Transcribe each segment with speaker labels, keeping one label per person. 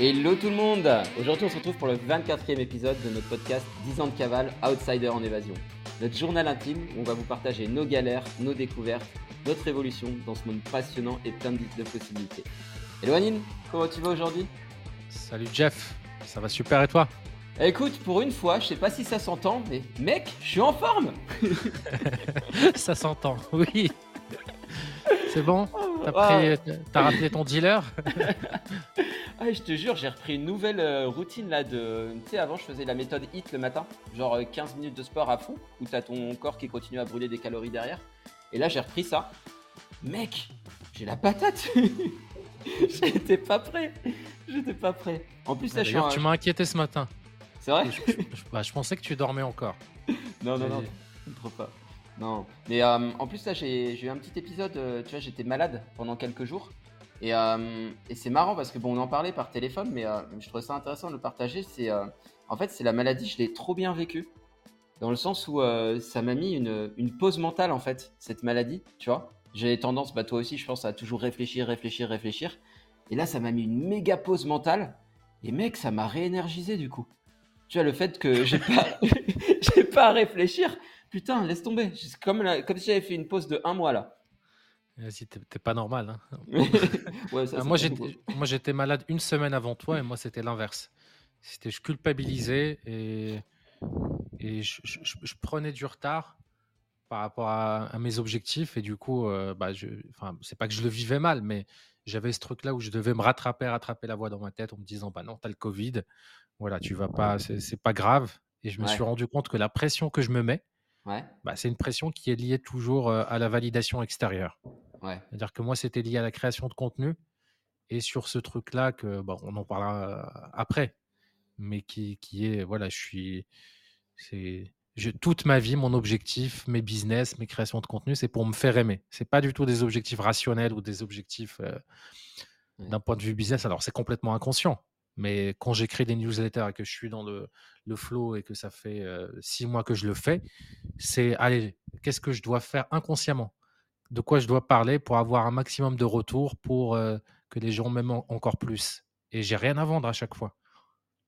Speaker 1: Hello tout le monde. Aujourd'hui on se retrouve pour le 24e épisode de notre podcast 10 ans de cavale, Outsider en évasion. Notre journal intime où on va vous partager nos galères, nos découvertes, notre évolution dans ce monde passionnant et plein de possibilités. Hello Anine, comment tu vas aujourd'hui?
Speaker 2: Salut Jeff, ça va super et toi?
Speaker 1: Écoute, pour une fois, je sais pas si ça s'entend, mais mec, je suis en forme.
Speaker 2: Ça s'entend, oui. C'est bon? T'as as rappelé ton dealer?
Speaker 1: ah, Je te jure, j'ai repris une nouvelle euh, routine là de. Tu sais, avant je faisais la méthode HIT le matin, genre 15 euh, minutes de sport à fond, où t'as ton corps qui continue à brûler des calories derrière. Et là j'ai repris ça. Mec, j'ai la patate J'étais pas prêt J'étais pas prêt.
Speaker 2: En plus, là, je suis Tu m'as inquiété ce matin.
Speaker 1: C'est vrai
Speaker 2: bah, je, pensais que tu dormais encore.
Speaker 1: non, non, non, trop pas. Non, mais euh, en plus là j'ai eu un petit épisode, euh, tu vois, j'étais malade pendant quelques jours. Et, euh, et c'est marrant parce que bon, on en parlait par téléphone, mais je trouvais ça intéressant de le partager. C'est en fait c'est la maladie, je l'ai trop bien vécu dans le sens où ça m'a mis une, pause mentale en fait cette maladie, tu vois. J'ai tendance, bah toi aussi, je pense à toujours réfléchir, réfléchir, réfléchir. Et là, ça m'a mis une méga pause mentale. Et mec, ça m'a réénergisé du coup. Tu vois, le fait que j'ai pas, j'ai pas à réfléchir, Putain, laisse tomber. Comme, comme si j'avais fait une pause de un mois là.
Speaker 2: Vas-y, t'es pas normal. Hein. Euh, moi, j'étais malade une semaine avant toi et moi, c'était l'inverse. C'était je culpabilisais et, et je, prenais du retard par rapport à, mes objectifs et du coup, euh, bah, je, enfin, c'est pas que je le vivais mal, mais j'avais ce truc là où je devais me rattraper, rattraper la voix dans ma tête en me disant bah non, t'as le Covid, voilà, tu vas pas, c'est pas grave. Et je me suis rendu compte que la pression que je me mets, bah, c'est une pression qui est liée toujours à la validation extérieure. C'est-à-dire que moi, c'était lié à la création de contenu et sur ce truc-là que bon, on en parlera après, mais qui, qui est voilà, je suis, c'est toute ma vie, mon objectif, mes business, mes créations de contenu, c'est pour me faire aimer. C'est pas du tout des objectifs rationnels ou des objectifs d'un point de vue business. Alors c'est complètement inconscient. Mais quand j'écris des newsletters et que je suis dans le, le flow et que ça fait six mois que je le fais, c'est allez, qu'est-ce que je dois faire inconsciemment? De quoi je dois parler pour avoir un maximum de retours pour que les gens m'aiment encore plus? Et j'ai rien à vendre à chaque fois.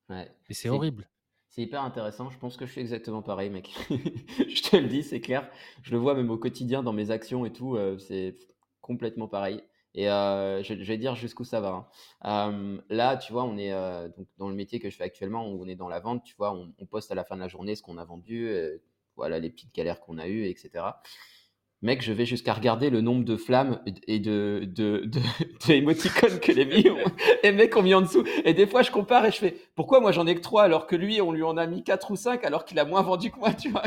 Speaker 1: Ouais.
Speaker 2: Et c'est horrible.
Speaker 1: C'est hyper intéressant. Je pense que je suis exactement pareil, mec. je te le dis, c'est clair. Je le vois même au quotidien dans mes actions et tout. c'est complètement pareil. Et euh, je, vais dire jusqu'où ça va. Hein. Euh, là, tu vois, on est euh, donc dans le métier que je fais actuellement, où on est dans la vente, tu vois, on, poste à la fin de la journée ce qu'on a vendu, voilà les petites galères qu'on a eues, etc. Mec, je vais jusqu'à regarder le nombre de flammes et de, de, de, que les billes ont, et mec ont mis en dessous. Et des fois, je compare et je fais, pourquoi moi j'en ai que 3 alors que lui, on lui en a mis 4 ou 5 alors qu'il a moins vendu que moi, tu vois?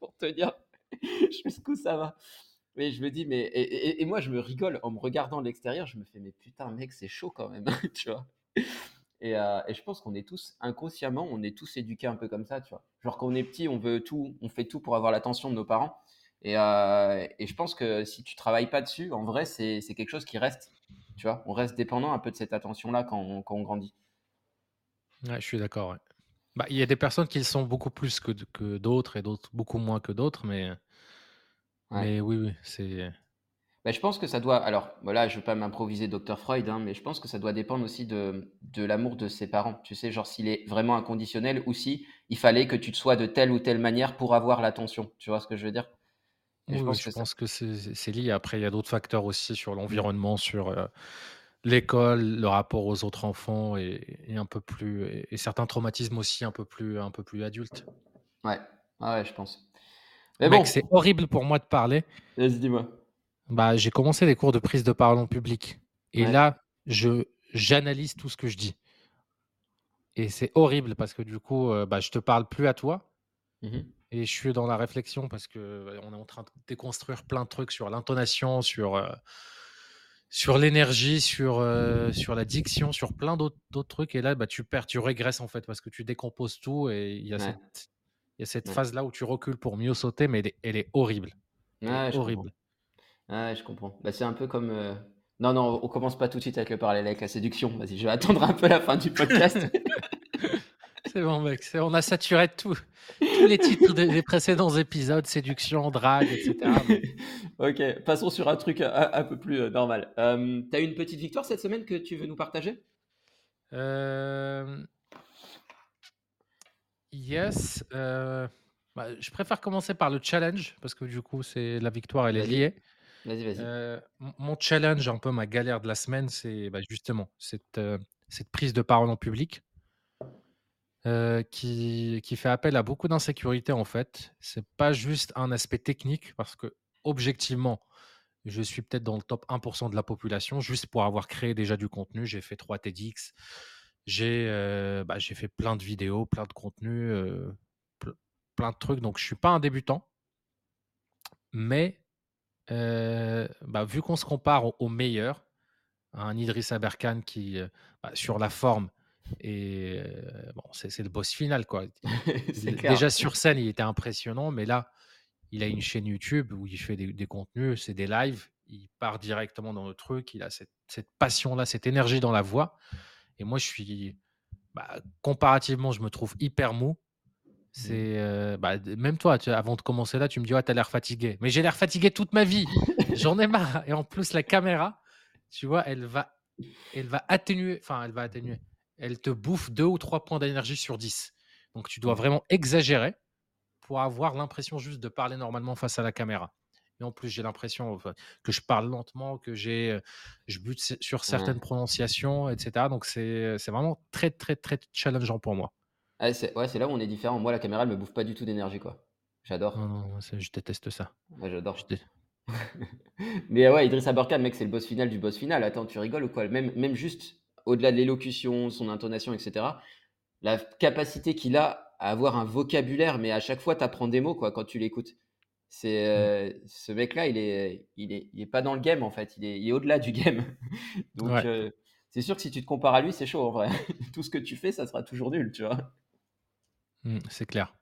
Speaker 1: Pour te dire jusqu'où ça va. Mais je me dis, mais. Et, moi, je me rigole en me regardant de l'extérieur. Je me fais, mais putain, mec, c'est chaud quand même, tu vois. Et, euh, et, je pense qu'on est tous, inconsciemment, on est tous éduqués un peu comme ça, tu vois. Genre, quand on est petit, on veut tout, on fait tout pour avoir l'attention de nos parents. Et, euh, je pense que si tu travailles pas dessus, en vrai, c'est quelque chose qui reste, tu vois. On reste dépendant un peu de cette attention-là quand, on, grandit.
Speaker 2: Ouais, je suis d'accord. Bah, il y a des personnes qui le sont beaucoup plus que, que d'autres et d'autres beaucoup moins que d'autres, mais mais oui, oui, c'est.
Speaker 1: Bah, je pense que ça doit. Alors, voilà, je veux pas m'improviser Dr. Freud, hein, mais je pense que ça doit dépendre aussi de, de l'amour de ses parents. Tu sais, genre s'il est vraiment inconditionnel ou si il fallait que tu te sois de telle ou telle manière pour avoir l'attention. Tu vois ce que je veux dire?
Speaker 2: Je pense que c'est lié. Après, il y a d'autres facteurs aussi sur l'environnement, sur euh, l'école, le rapport aux autres enfants et, et un peu plus et, certains traumatismes aussi un peu plus un peu plus adultes.
Speaker 1: Ouais, ah ouais, je pense.
Speaker 2: Mais bon. c'est horrible pour moi de parler.
Speaker 1: Vas-y, dis-moi.
Speaker 2: Bah, j'ai commencé des cours de prise de parole en public. Et là, je j'analyse tout ce que je dis. Et c'est horrible parce que du coup, euh, bah, je te parle plus à toi. Mmh et je suis dans la réflexion parce que euh, on est en train de déconstruire plein de trucs sur l'intonation, sur, euh, sur l'énergie, sur, sur la diction, sur plein d'autres trucs. Et là, bah, tu perds, tu régresses en fait parce que tu décomposes tout et il y a cette il y a cette phase-là où tu recules pour mieux sauter, mais elle est, horrible. horrible.
Speaker 1: je comprends. Bah, c'est un peu comme. Euh, non, non, on commence pas tout de suite avec le parallèle avec la séduction. Vas-y, je vais attendre un peu la fin du podcast.
Speaker 2: c'est bon, mec. On a saturé tout. Tous les titres des, précédents épisodes, séduction, drague, etc.
Speaker 1: ok, passons sur un truc un, peu plus euh, normal. Euh, tu as une petite victoire cette semaine que tu veux nous partager?
Speaker 2: Yes. Bah, je préfère commencer par le challenge parce que du coup, c'est la victoire, elle est liée.
Speaker 1: Vas-y, vas-y.
Speaker 2: mon challenge, un peu ma galère de la semaine, c'est bah, justement cette, cette prise de parole en public qui, qui fait appel à beaucoup d'insécurité en fait. C'est pas juste un aspect technique parce que objectivement, je suis peut-être dans le top 1% de la population juste pour avoir créé déjà du contenu. J'ai fait 3 TEDx, j'ai bah, j'ai fait plein de vidéos, plein de contenus, plein de trucs. Donc, je suis pas un débutant. Mais bah, vu qu'on se compare au, meilleur, un Idriss Aberkan qui, bah, sur la forme, et bon, c'est le boss final quoi. Déjà sur scène, il était impressionnant, mais là, il a une chaîne YouTube où il fait des, contenus, c'est des lives, il part directement dans le truc, il a cette, cette passion-là, cette énergie dans la voix. Et moi, je suis, bah, comparativement, je me trouve hyper mou. C'est mmh. bah, même toi, avant de commencer là, tu me dis, ouais, t'as l'air fatigué. Mais j'ai l'air fatigué toute ma vie. J'en ai marre. Et en plus, la caméra, tu vois, elle va, elle va atténuer. Enfin, elle va atténuer. Elle te bouffe deux ou trois points d'énergie sur 10. Donc, tu dois mmh. vraiment exagérer pour avoir l'impression juste de parler normalement face à la caméra. Et en plus, j'ai l'impression que je parle lentement, que j'ai, je bute sur certaines prononciations, etc. Donc, c'est vraiment très, très, très challengeant pour moi.
Speaker 1: Ah, c'est ouais, c'est là où on est différent. Moi, la caméra, elle me bouffe pas du tout d'énergie, quoi. J'adore.
Speaker 2: Non, non, je déteste ça.
Speaker 1: Ouais, j'adore. Mais ouais, Idriss Aberkan, mec, c'est le boss final du boss final. Attends, tu rigoles ou quoi? Même, même juste au-delà de l'élocution, son intonation, etc. La capacité qu'il a à avoir un vocabulaire, mais à chaque fois, tu apprends des mots, quoi, quand tu l'écoutes. C'est mmh. ce mec-là, il est, il est, il est pas dans le game en fait. Il est, il est au-delà du game. Donc c'est sûr que si tu te compares à lui, c'est chaud en vrai. Tout ce que tu fais, ça sera toujours nul, tu vois.
Speaker 2: Mmh, c'est clair.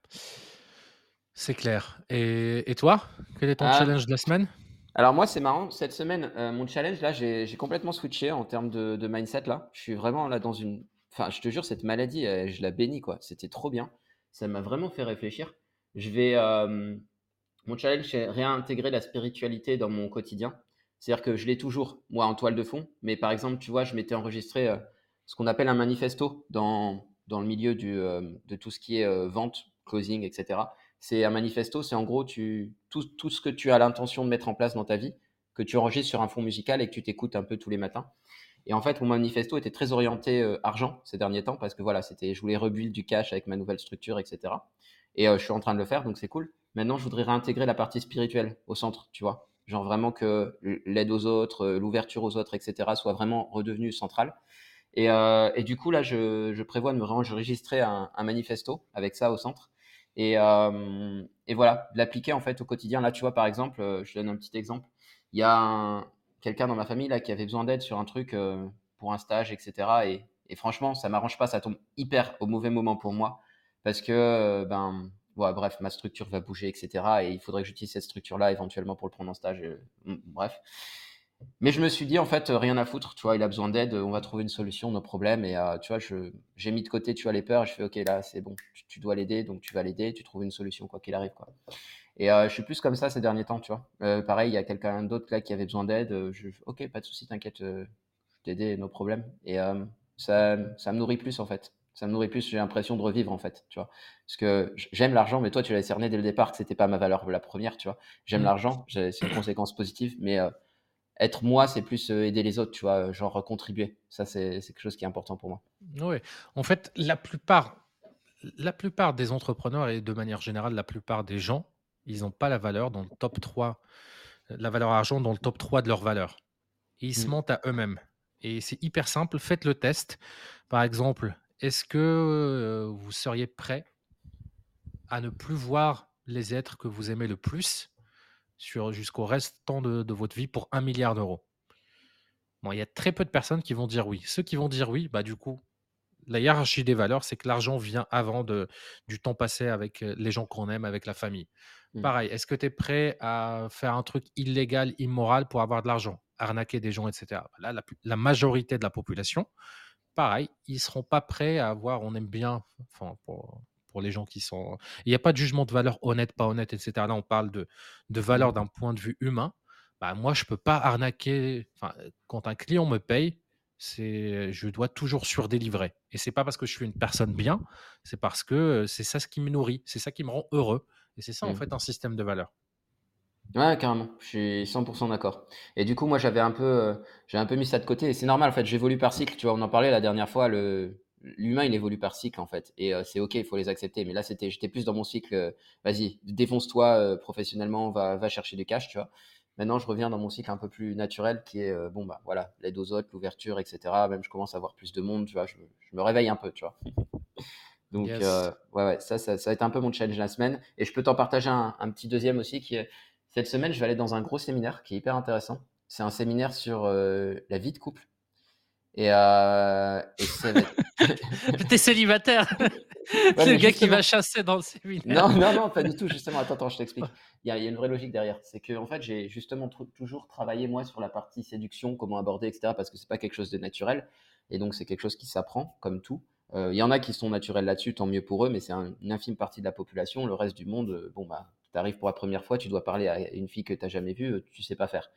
Speaker 2: C'est clair. Et, et, toi, quel est ton ah. challenge de la semaine?
Speaker 1: Alors moi, c'est marrant. Cette semaine, mon challenge là, j'ai complètement switché en termes de, de, mindset là. Je suis vraiment là dans une. Enfin, je te jure, cette maladie, je la bénis quoi. C'était trop bien. Ça m'a vraiment fait réfléchir. Je vais mon challenge, c'est réintégrer la spiritualité dans mon quotidien. C'est-à-dire que je l'ai toujours, moi, en toile de fond. Mais par exemple, tu vois, je m'étais enregistré euh, ce qu'on appelle un manifesto dans, dans le milieu euh, de tout ce qui est euh, vente, closing, etc. C'est un manifesto, c'est en gros tout, tout ce que tu as l'intention de mettre en place dans ta vie, que tu enregistres sur un fond musical et que tu t'écoutes un peu tous les matins. Et en fait, mon manifesto était très orienté argent ces derniers temps parce que voilà, c'était, je voulais rebuild du cash avec ma nouvelle structure, etc. Et je suis en train de le faire, donc c'est cool. Maintenant, je voudrais réintégrer la partie spirituelle au centre, tu vois. Genre vraiment que l'aide aux autres, euh, l'ouverture aux autres, etc., soit vraiment redevenue centrale. Et, euh, et du coup, là, je, je, prévois de me enregistrer un, un, manifesto avec ça au centre. Et, euh, et voilà, l'appliquer en fait au quotidien. Là, tu vois, par exemple, euh, je donne un petit exemple. Il y a quelqu'un dans ma famille là qui avait besoin d'aide sur un truc euh, pour un stage, etc. Et, et franchement, ça m'arrange pas, ça tombe hyper au mauvais moment pour moi parce que ben bref, ma structure va bouger, etc. Et il faudrait que j'utilise cette structure-là éventuellement pour le prendre en stage. Mm, bref. Mais je me suis dit, en fait, rien à foutre. Tu vois, il a besoin d'aide, on va trouver une solution, nos problèmes. Et euh, tu vois, j'ai mis de côté, tu vois, les peurs. Je fais, OK, là, c'est bon, tu, dois l'aider, donc tu vas l'aider, tu trouves une solution, quoi qu'il arrive, quoi. Et euh, je suis plus comme ça ces derniers temps, tu vois. Euh, pareil, il y a quelqu'un d'autre là qui avait besoin d'aide. OK, pas de souci, t'inquiète, je t'aider, nos problèmes. Et ça, ça me nourrit plus, en fait ça me nourrit plus, j'ai l'impression de revivre en fait, tu vois. Parce que j'aime l'argent, mais toi tu l'avais cerné dès le départ que c'était pas ma valeur la première, tu vois. J'aime mmh. l'argent, c'est une conséquence positive, mais euh, être moi, c'est plus euh, aider les autres, tu vois, genre contribuer. Ça, c'est quelque chose qui est important pour moi.
Speaker 2: Oui, en fait, la plupart, la plupart des entrepreneurs et de manière générale, la plupart des gens, ils n'ont pas la valeur dans le top 3, la valeur argent dans le top 3 de leur valeur. Et ils se mmh. mentent à eux-mêmes. Et c'est hyper simple, faites le test. Par exemple, est-ce que vous seriez prêt à ne plus voir les êtres que vous aimez le plus sur jusqu'au restant de, de votre vie pour un milliard d'euros? Bon, il y a très peu de personnes qui vont dire oui. Ceux qui vont dire oui, bah du coup, la hiérarchie des valeurs, c'est que l'argent vient avant de, du temps passé avec les gens qu'on aime, avec la famille. Mmh. Pareil, est-ce que tu es prêt à faire un truc illégal, immoral pour avoir de l'argent, arnaquer des gens, etc. Là, la, la majorité de la population pareil, ils seront pas prêts à avoir, on aime bien, enfin, pour, pour les gens qui sont. Il n'y a pas de jugement de valeur honnête, pas honnête, etc. Là, on parle de, de valeur mmh. d'un point de vue humain. Bah, moi, je peux pas arnaquer. Enfin, quand un client me paye, c'est je dois toujours surdélivrer. Et c'est pas parce que je suis une personne bien, c'est parce que c'est ça ce qui me nourrit, c'est ça qui me rend heureux. Et c'est ça, en mmh. fait, un système de valeurs.
Speaker 1: Ouais, carrément, je suis 100% d'accord. Et du coup, moi, j'avais un peu, j'ai un peu mis ça de côté. Et c'est normal, en fait, j'évolue par cycle. Tu vois, on en parlait la dernière fois. Le, l'humain, il évolue par cycle, en fait. Et c'est ok, il faut les accepter. Mais là, c'était, j'étais plus dans mon cycle. vas-y, défonce-toi professionnellement, va, va chercher du cash, tu vois. Maintenant, je reviens dans mon cycle un peu plus naturel qui est, euh, bon, bah voilà, l'aide aux autres, l'ouverture, etc. Même, je commence à voir plus de monde, tu vois, je, me réveille un peu, tu vois. Donc, euh, ouais, ouais, ça, ça, ça, a été un peu mon challenge la semaine. Et je peux t'en partager un, petit deuxième aussi qui est, cette semaine, je vais aller dans un gros séminaire qui est hyper intéressant. C'est un séminaire sur euh, la vie de couple. Et, euh,
Speaker 2: et T'es célibataire C'est le gars qui va chasser dans le séminaire.
Speaker 1: Non, non, non, pas du tout. Justement, attends, attends je t'explique. Il, y, a, une vraie logique derrière. C'est que, en fait, j'ai justement toujours travaillé, moi, sur la partie séduction, comment aborder, etc., parce que c'est pas quelque chose de naturel. Et donc, c'est quelque chose qui s'apprend, comme tout. Euh, il y en a qui sont naturels là-dessus, tant mieux pour eux, mais c'est une infime partie de la population. Le reste du monde, euh, bon, bah, tu arrives pour la première fois, tu dois parler à une fille que tu n'as jamais vue, tu sais pas faire.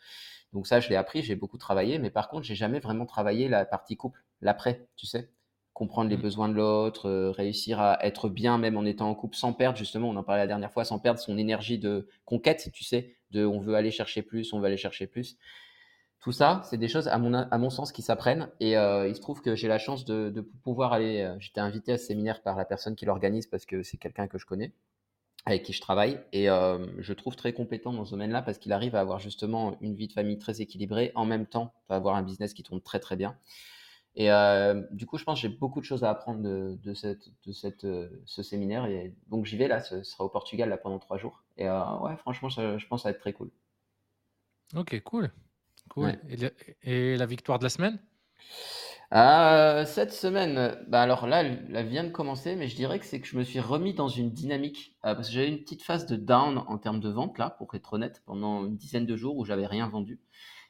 Speaker 1: Donc ça, je l'ai appris, j'ai beaucoup travaillé, mais par contre, j'ai jamais vraiment travaillé la partie couple, l'après, tu sais comprendre les mmh. besoins de l'autre, euh, réussir à être bien même en étant en couple sans perdre, justement, on en parlait la dernière fois, sans perdre son énergie de conquête, tu sais, de on veut aller chercher plus, on veut aller chercher plus. Tout ça, c'est des choses, à mon, à mon sens, qui s'apprennent. Et euh, il se trouve que j'ai la chance de, de pouvoir aller. Euh, j'étais invité à ce séminaire par la personne qui l'organise parce que c'est quelqu'un que je connais, avec qui je travaille. Et je trouve très compétent dans ce domaine-là parce qu'il arrive à avoir justement une vie de famille très équilibrée, en même temps, à avoir un business qui tourne très très bien. Et euh, du coup, je pense que j'ai beaucoup de choses à apprendre de, de, cette, de cette, euh, ce séminaire. Et donc, j'y vais là, ce sera au Portugal là, pendant trois jours. Et euh, ouais, franchement, je pense que ça va être très cool.
Speaker 2: Ok, cool. cool. Et, la victoire de la semaine?
Speaker 1: Cette semaine, bah alors là, elle, vient de commencer, mais je dirais que c'est que je me suis remis dans une dynamique. parce que j'avais une petite phase de down en termes de vente, là, pour être honnête, pendant une dizaine de jours où j'avais rien vendu.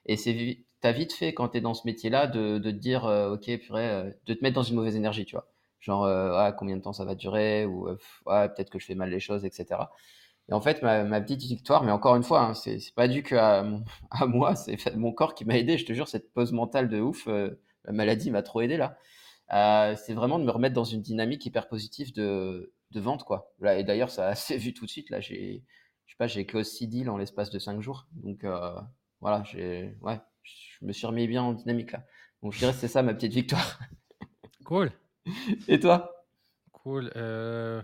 Speaker 1: Et c'est t'as vite fait quand tu es dans ce métier-là de, de, te dire, euh, ok, purée, euh, de te mettre dans une mauvaise énergie, tu vois. Genre, euh, ah, combien de temps ça va durer, ou ah, peut-être que je fais mal les choses, etc. Et en fait, ma, petite victoire, mais encore une fois, hein, c'est pas dû qu'à à moi, c'est mon corps qui m'a aidé. Je te jure, cette pause mentale de ouf, la maladie m'a trop aidé là. c'est vraiment de me remettre dans une dynamique hyper positive de, de vente, quoi. Là, et d'ailleurs, ça s'est vu tout de suite. Là, j'ai, je sais pas, j'ai close 6 deals en l'espace de 5 jours. Donc, voilà, j'ai, ouais, je me suis remis bien en dynamique là. Donc je dirais que c'est ça ma petite victoire.
Speaker 2: Cool.
Speaker 1: Et toi?
Speaker 2: Cool. Euh...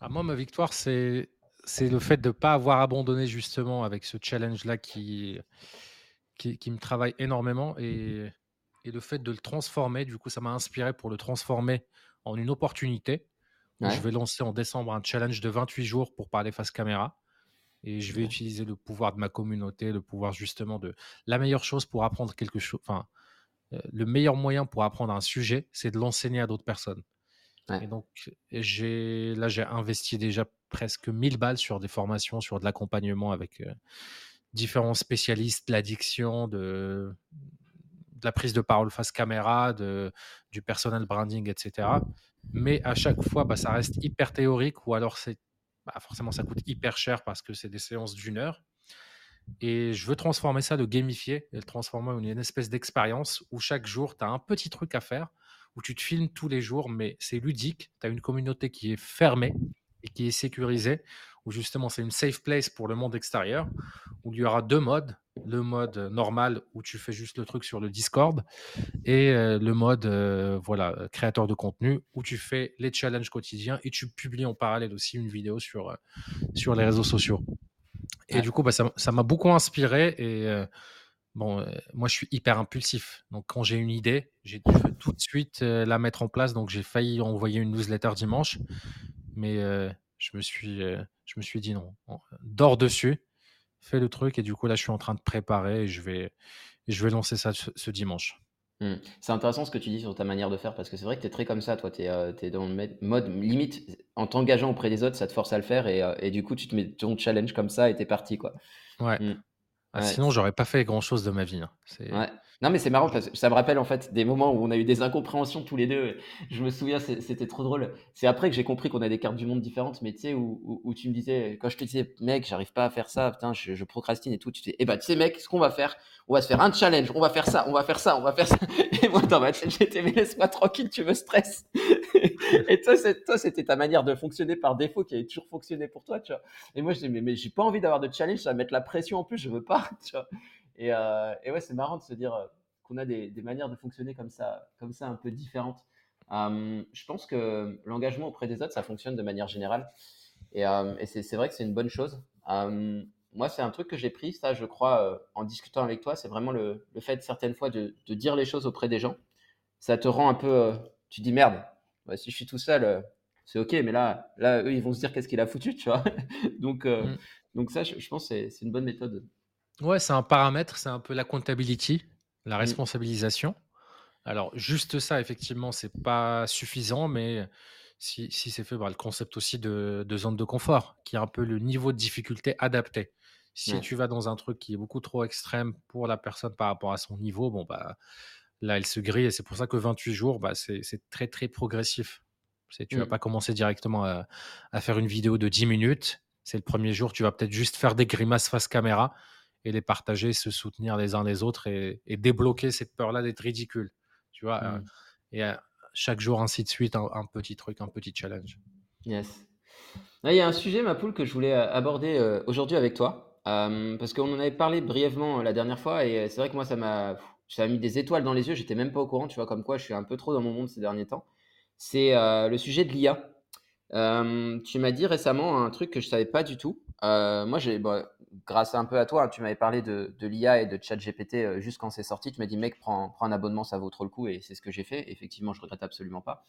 Speaker 2: Ah, moi, ma victoire, c'est c'est le fait de ne pas avoir abandonné justement avec ce challenge-là qui, qui, me travaille énormément et, et, le fait de le transformer. Du coup, ça m'a inspiré pour le transformer en une opportunité. Je vais lancer en décembre un challenge de 28 jours pour parler face caméra. Et je vais utiliser le pouvoir de ma communauté, le pouvoir justement de la meilleure chose pour apprendre quelque chose. Enfin, euh, le meilleur moyen pour apprendre un sujet, c'est de l'enseigner à d'autres personnes. Et donc, j'ai là, j'ai investi déjà presque 1000 balles sur des formations, sur de l'accompagnement avec euh, différents spécialistes de l'addiction, de, de, la prise de parole face caméra, de, du personal branding, etc. Mais à chaque fois, bah, ça reste hyper théorique ou alors c'est bah, forcément ça coûte hyper cher parce que c'est des séances d'une heure. Et je veux transformer ça, de gamifier, et le transformer en une espèce d'expérience où chaque jour, tu as un petit truc à faire, où tu te filmes tous les jours, mais c'est ludique. Tu as une communauté qui est fermée et qui est sécurisée, où justement c'est une safe place pour le monde extérieur, où il y aura deux modes. Le mode normal où tu fais juste le truc sur le Discord et euh, le mode euh, voilà créateur de contenu où tu fais les challenges quotidiens et tu publies en parallèle aussi une vidéo sur, euh, sur les réseaux sociaux. Et du coup, bah, ça m'a beaucoup inspiré et bon, moi je suis hyper impulsif. Donc quand j'ai une idée, j'ai tout de suite la mettre en place. Donc j'ai failli envoyer une newsletter dimanche, mais je me suis je me suis dit non, dors dessus fais le truc et du coup là je suis en train de préparer et je vais, je vais lancer ça ce, dimanche.
Speaker 1: Mmh. C'est intéressant ce que tu dis sur ta manière de faire parce que c'est vrai que tu es très comme ça, toi, tu es, euh, dans le mode limite en t'engageant auprès des autres, ça te force à le faire et, euh, et, du coup tu te mets ton challenge comme ça et t'es parti quoi.
Speaker 2: Ouais. Mmh. Ah, sinon, j'aurais pas fait grand chose de ma vie. Hein.
Speaker 1: Ouais. Non, mais c'est marrant ça me rappelle en fait des moments où on a eu des incompréhensions tous les deux. Je me souviens, c'était trop drôle. C'est après que j'ai compris qu'on a des cartes du monde différentes, mais tu sais, où, tu me disais, quand je te disais, mec, j'arrive pas à faire ça, putain, je, procrastine et tout, tu dis, eh bah, tu sais, mec, ce qu'on va faire, on va se faire un challenge, on va faire ça, on va faire ça, on va faire ça. Et moi, dans ma tête, j'étais, mais laisse-moi tranquille, tu me stresses. et toi, c'était ta manière de fonctionner par défaut qui avait toujours fonctionné pour toi, tu vois. Et moi, je dis, mais, mais j'ai pas envie d'avoir de challenge, ça va mettre la pression en plus, je veux pas, tu vois. Et, euh, et ouais, c'est marrant de se dire euh, qu'on a des, des, manières de fonctionner comme ça, comme ça un peu différentes. Euh, je pense que l'engagement auprès des autres, ça fonctionne de manière générale. Et, et c'est vrai que c'est une bonne chose. moi, c'est un truc que j'ai pris, ça, je crois, en discutant avec toi, c'est vraiment le, le, fait certaines fois de, de, dire les choses auprès des gens. Ça te rend un peu, tu dis merde, si je suis tout seul, c'est ok, mais là, là, eux, ils vont se dire qu'est-ce qu'il a foutu, tu vois. donc, mmh. donc ça, je, je pense que c'est une bonne méthode.
Speaker 2: Ouais, c'est un paramètre, c'est un peu la comptability, la mmh. responsabilisation. Alors, juste ça, effectivement, c'est pas suffisant, mais si, c'est fait, par le concept aussi de, zone de confort, qui est un peu le niveau de difficulté adapté. Si tu vas dans un truc qui est beaucoup trop extrême pour la personne par rapport à son niveau, bon, bah, là, elle se grille et c'est pour ça que 28 jours, bah, c'est très, très progressif. Tu vas mmh. pas commencer directement à, à, faire une vidéo de 10 minutes. C'est le premier jour, tu vas peut-être juste faire des grimaces face caméra et les partager, se soutenir les uns les autres et, débloquer cette peur-là d'être ridicule. Tu vois, euh, mmh. et euh, chaque jour, ainsi de suite, un, petit truc, un petit challenge.
Speaker 1: Yes. il y a un sujet, ma poule, que je voulais euh, aborder aujourd'hui avec toi. parce qu'on en avait parlé brièvement la dernière fois et c'est vrai que moi, ça m'a, ça mis des étoiles dans les yeux. J'étais même pas au courant, tu vois, comme quoi je suis un peu trop dans mon monde ces derniers temps. C'est le sujet de l'IA. tu m'as dit récemment un truc que je savais pas du tout. Moi, j'ai, bah, grâce un peu à toi, hein, tu m'avais parlé de, l'IA et de ChatGPT euh, juste quand c'est sorti. Tu m'as dit, mec, prends, un abonnement, ça vaut trop le coup. Et c'est ce que j'ai fait. Effectivement, je regrette absolument pas.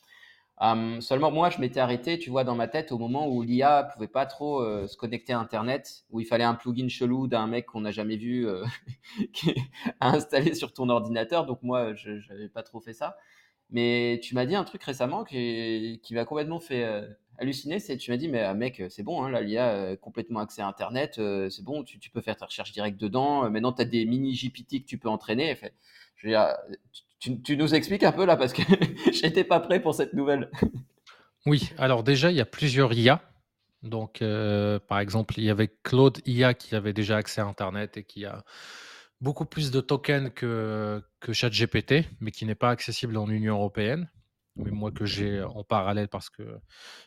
Speaker 1: Hum, seulement, moi, je m'étais arrêté, tu vois, dans ma tête au moment où l'IA pouvait pas trop euh, se connecter à Internet, où il fallait un plugin chelou d'un mec qu'on n'a jamais vu euh, à installer sur ton ordinateur. Donc, moi, je n'avais pas trop fait ça. Mais tu m'as dit un truc récemment qui, qui m'a complètement fait halluciné, c'est tu m'as dit, mais ah, mec, c'est bon, hein, là, l'IA, euh, complètement accès à Internet, euh, c'est bon, tu, peux faire ta recherche directe dedans. Euh, maintenant, tu as des mini GPT que tu peux entraîner. Je veux tu, nous expliques un peu là, parce que j'étais pas prêt pour cette nouvelle.
Speaker 2: oui, alors déjà, il y a plusieurs IA. Donc, par exemple, il y avait Claude IA qui avait déjà accès à Internet et qui a beaucoup plus de tokens que, que ChatGPT, mais qui n'est pas accessible en Union européenne mais moi que j'ai en parallèle parce que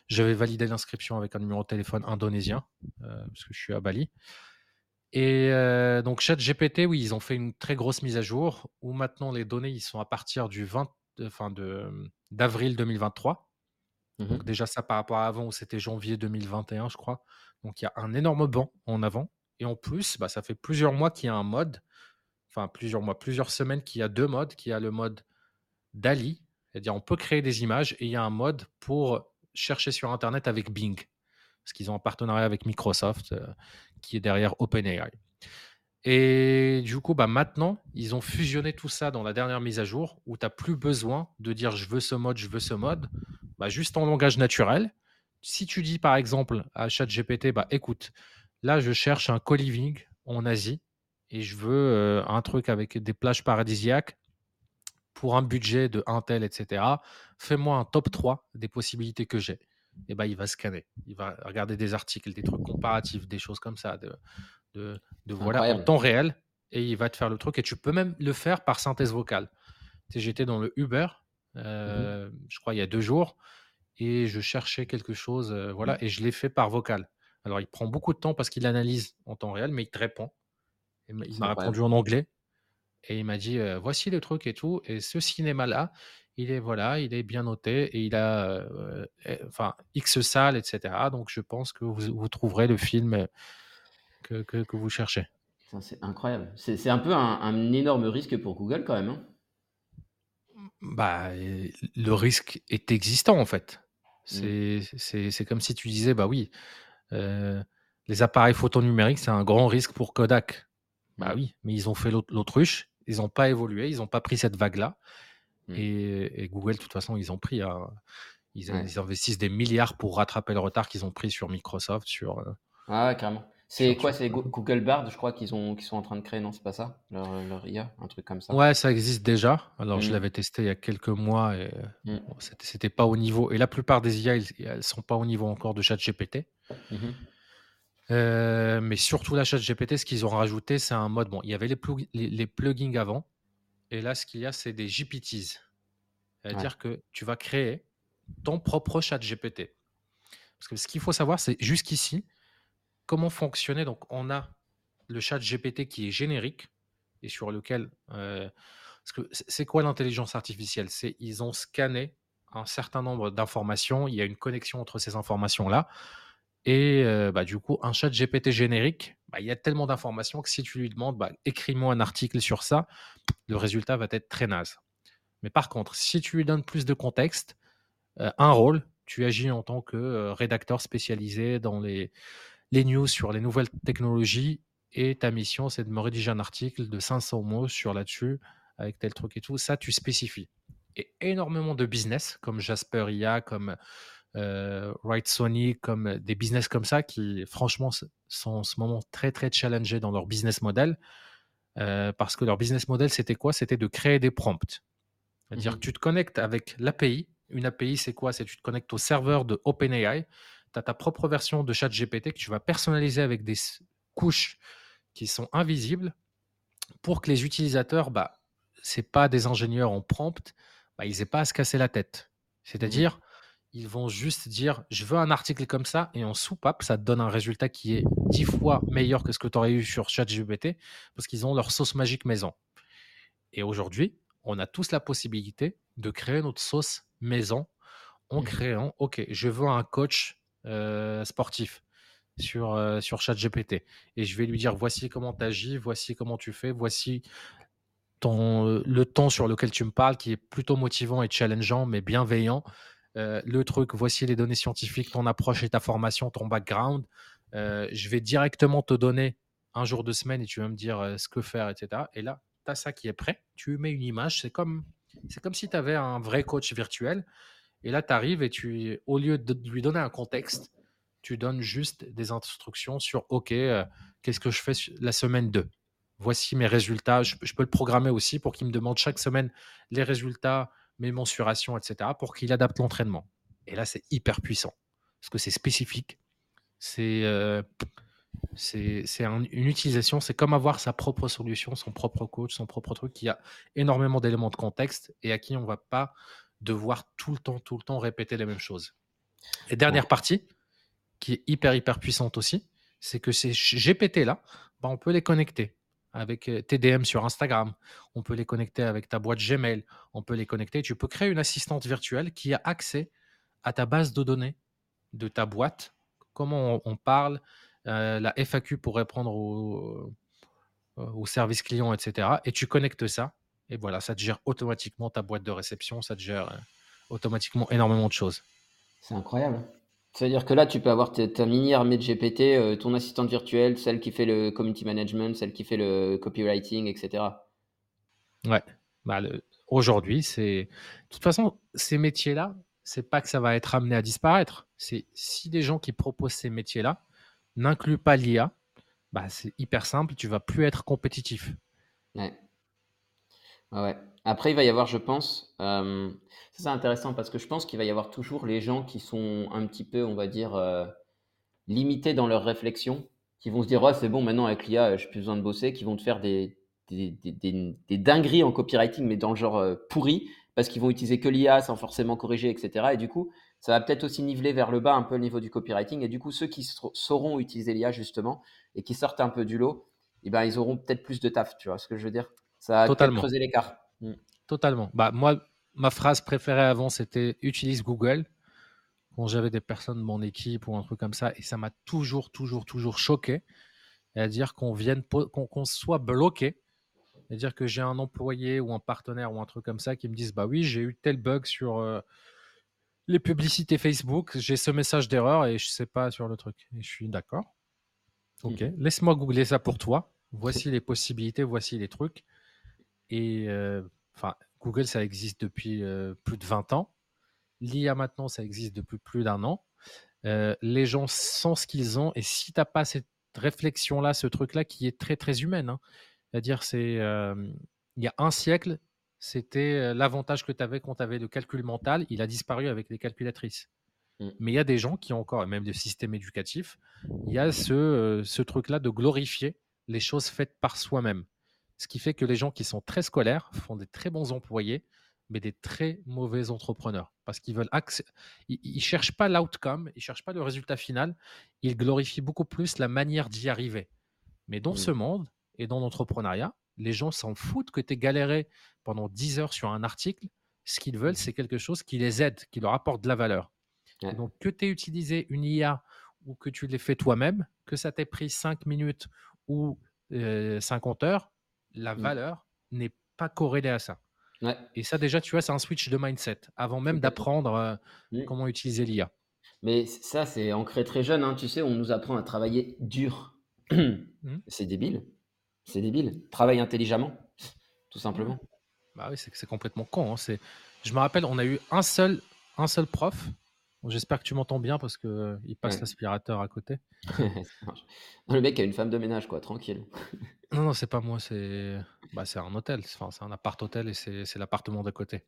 Speaker 2: j'avais validé l'inscription avec un numéro de téléphone indonésien, euh, parce que je suis à Bali. Et euh, donc ChatGPT, oui, ils ont fait une très grosse mise à jour où maintenant les données ils sont à partir du 20, enfin de d'avril 2023. Mmh donc déjà ça par rapport à avant où c'était janvier 2021, je crois. Donc il y a un énorme banc en avant. Et en plus, bah, ça fait plusieurs mois qu'il y a un mode, enfin plusieurs mois, plusieurs semaines qu'il y a deux modes, qu'il y a le mode DALI c'est-à-dire, on peut créer des images et il y a un mode pour chercher sur Internet avec Bing, parce qu'ils ont un partenariat avec Microsoft euh, qui est derrière OpenAI. Et du coup, bah maintenant, ils ont fusionné tout ça dans la dernière mise à jour où tu n'as plus besoin de dire je veux ce mode, je veux ce mode. Bah, juste en langage naturel. Si tu dis par exemple à ChatGPT, bah écoute, là je cherche un co-living en Asie et je veux euh, un truc avec des plages paradisiaques pour un budget de un tel, etc., fais-moi un top 3 des possibilités que j'ai. Et ben, il va scanner, il va regarder des articles, des trucs comparatifs, des choses comme ça, de, de, voilà, en temps réel, et il va te faire le truc. Et tu peux même le faire par synthèse vocale. J'étais dans le Uber, mmh euh, je crois, il y a deux jours, et je cherchais quelque chose, euh, voilà, mmh. et je l'ai fait par vocal. Alors, il prend beaucoup de temps parce qu'il analyse en temps réel, mais il te répond. Il m'a répondu en anglais et il m'a dit voici le truc et tout. Et ce cinéma-là, il est voilà, il est bien noté et il a enfin X salles, etc. Donc je pense que vous, trouverez le film que, que, vous cherchez.
Speaker 1: C'est incroyable. C'est un peu un, énorme risque pour Google quand même. Hein.
Speaker 2: bah, le risque est existant en fait. Mmh. C'est comme si tu disais bah oui, les appareils photo numériques, c'est un grand risque pour Kodak. Bah oui, mais ils ont fait l'autruche ils n'ont pas évolué, ils n'ont pas pris cette vague-là. Mmh. Et, Google, de toute façon, ils ont pris. Hein, ils, investissent des milliards pour rattraper le retard qu'ils ont pris sur Microsoft. Sur,
Speaker 1: euh Ah, carrément. C'est quoi C'est Google Bard, je crois qu'ils ont, sont en train de créer, non C'est pas ça? Leur, IA, un truc comme ça
Speaker 2: Ouais, ça existe déjà. Alors, je mmh. l'avais testé il y a quelques mois et mmh. c'était pas au niveau. Et la plupart des IA, elles, sont pas au niveau encore de ChatGPT. Mmh euh, mais surtout la ChatGPT, ce qu'ils ont rajouté, c'est un mode. Bon, il y avait les, les, plugins avant, et là, ce qu'il y a, c'est des GPTs. C'est-à-dire que tu vas créer ton propre ChatGPT. Parce que ce qu'il faut savoir, c'est jusqu'ici, comment fonctionner. Donc, on a le chat GPT qui est générique et sur lequel. Euh, c'est quoi l'intelligence artificielle? C'est ils ont scanné un certain nombre d'informations. Il y a une connexion entre ces informations-là. Et euh, bah, du coup, un chat GPT générique, bah, il y a tellement d'informations que si tu lui demandes, bah, écris-moi un article sur ça, le résultat va être très naze. Mais par contre, si tu lui donnes plus de contexte, euh, un rôle, tu agis en tant que rédacteur spécialisé dans les, les news sur les nouvelles technologies et ta mission, c'est de me rédiger un article de 500 mots sur là-dessus, avec tel truc et tout. Ça, tu spécifies. Et énormément de business, comme Jasper IA, comme euh, Right Sony, comme des business comme ça, qui franchement sont en ce moment très, très challengés dans leur business model. Euh, parce que leur business model, c'était quoi? C'était de créer des prompts. C'est-à-dire que mmh tu te connectes avec l'API. Une API, c'est quoi? C'est tu te connectes au serveur de OpenAI tu as ta propre version de ChatGPT que tu vas personnaliser avec des couches qui sont invisibles pour que les utilisateurs, bah, ce pas des ingénieurs en prompt, bah, ils n'aient pas à se casser la tête. C'est-à-dire, ils vont juste dire je veux un article comme ça et en soupape, ça te donne un résultat qui est dix fois meilleur que ce que tu aurais eu sur ChatGPT parce qu'ils ont leur sauce magique maison. Et aujourd'hui, on a tous la possibilité de créer notre sauce maison en mmh. créant ok, je veux un coach euh, sportif sur, euh, sur ChatGPT. Et je vais lui dire voici comment tu agis, voici comment tu fais, voici ton, euh, le ton sur lequel tu me parles qui est plutôt motivant et challengeant, mais bienveillant. Le truc, voici les données scientifiques, ton approche et ta formation, ton background. je vais directement te donner un jour de semaine et tu vas me dire ce que faire, etc. Et là, tu as ça qui est prêt. Tu mets une image. C'est comme, c'est comme si tu avais un vrai coach virtuel et là, tu arrives et tu, au lieu de lui donner un contexte, tu donnes juste des instructions sur OK, euh, qu'est-ce que je fais la semaine 2 Voici mes résultats. Je, peux le programmer aussi pour qu'il me demande chaque semaine les résultats, mes mensurations, etc., pour qu'il adapte l'entraînement. Et là, c'est hyper puissant parce que c'est spécifique. C'est euh, une utilisation, c'est comme avoir sa propre solution, son propre coach, son propre truc qui a énormément d'éléments de contexte et à qui on ne va pas devoir tout le temps, tout le temps répéter les mêmes choses. Et dernière partie, qui est hyper, hyper puissante aussi, c'est que ces GPT-là, bah, on peut les connecter avec euh, TDM sur Instagram, on peut les connecter avec ta boîte Gmail, on peut les connecter. Tu peux créer une assistante virtuelle qui a accès à ta base de données de ta boîte, comment on, parle, euh, la FAQ pour répondre au, euh, au service client, etc. Et tu connectes ça et voilà, ça te gère automatiquement ta boîte de réception, ça te gère automatiquement énormément de choses.
Speaker 1: C'est incroyable. C'est-à-dire que là, tu peux avoir ta, mini armée de GPT, euh, ton assistante virtuelle, celle qui fait le community management, celle qui fait le copywriting, etc.
Speaker 2: Ouais. Bah, aujourd'hui, c'est. De toute façon, ces métiers-là, c'est pas que ça va être amené à disparaître. C'est si des gens qui proposent ces métiers-là n'incluent pas l'IA, bah, c'est hyper simple, tu vas plus être compétitif.
Speaker 1: Ouais. Ouais. Après, il va y avoir, je pense, euh, ça c'est intéressant parce que je pense qu'il va y avoir toujours les gens qui sont un petit peu, on va dire, euh, limités dans leur réflexion, qui vont se dire, oh, c'est bon, maintenant avec l'IA, je n'ai plus besoin de bosser, qui vont te faire des, des, des, des, dingueries en copywriting, mais dans le genre euh, pourri, parce qu'ils vont utiliser que l'IA sans forcément corriger, etc. Et du coup, ça va peut-être aussi niveler vers le bas un peu le niveau du copywriting. Et du coup, ceux qui sauront utiliser l'IA justement et qui sortent un peu du lot, eh ben, ils auront peut-être plus de taf, tu vois ce que je veux dire? Ça a Totalement. creusé l'écart.
Speaker 2: Totalement. Bah, moi, ma phrase préférée avant, c'était utilise Google. Quand j'avais des personnes de mon équipe ou un truc comme ça, et ça m'a toujours, toujours, toujours choqué. C'est-à-dire qu'on vienne, qu'on soit bloqué. C'est-à-dire que j'ai un employé ou un partenaire ou un truc comme ça qui me disent Bah oui, j'ai eu tel bug sur euh, les publicités Facebook, j'ai ce message d'erreur et je sais pas sur le truc. Et je suis d'accord. Ok, laisse-moi googler ça pour toi. Voici les possibilités, voici les trucs. Et enfin, Google, ça existe depuis plus de 20 ans. L'IA maintenant, ça existe depuis plus d'un an. les gens sont ce qu'ils ont. Et si tu n'as pas cette réflexion-là, ce truc-là qui est très, très humaine. Hein. C'est-à-dire, c'est il y a un siècle, c'était l'avantage que tu avais quand tu avais le calcul mental, il a disparu avec les calculatrices. Mmh. Mais il y a des gens qui ont encore, même des systèmes éducatifs, il y a ce, ce truc-là de glorifier les choses faites par soi-même. Ce qui fait que les gens qui sont très scolaires font des très bons employés, mais des très mauvais entrepreneurs. Parce qu'ils veulent ils, ne cherchent pas l'outcome, ils cherchent pas le résultat final, ils glorifient beaucoup plus la manière d'y arriver. Mais dans ce mmh. monde et dans l'entrepreneuriat, les gens s'en foutent que tu aies galéré pendant 10 heures sur un article. Ce qu'ils veulent, mmh. c'est quelque chose qui les aide, qui leur apporte de la valeur. Donc, que tu aies utilisé une IA ou que tu l'aies fait toi-même, que ça t'ait pris 5 minutes ou 50 heures, la mmh. valeur n'est pas corrélée à ça. Et ça, déjà, tu vois, c'est un switch de mindset avant même d'apprendre mmh. comment utiliser l'IA.
Speaker 1: Mais ça, c'est ancré très jeune. Hein. Tu sais, on nous apprend à travailler dur. Mmh. C'est débile. C'est débile. Travaille intelligemment, tout simplement.
Speaker 2: Bah oui, c'est complètement con. Hein. Je me rappelle, on a eu un seul, un seul prof J'espère que tu m'entends bien parce que euh, il passe l'aspirateur à côté.
Speaker 1: le mec a une femme de ménage, quoi, tranquille.
Speaker 2: Non, non, c'est pas moi, c'est bah, un hôtel, enfin, c'est un appart-hôtel et c'est l'appartement d'à côté.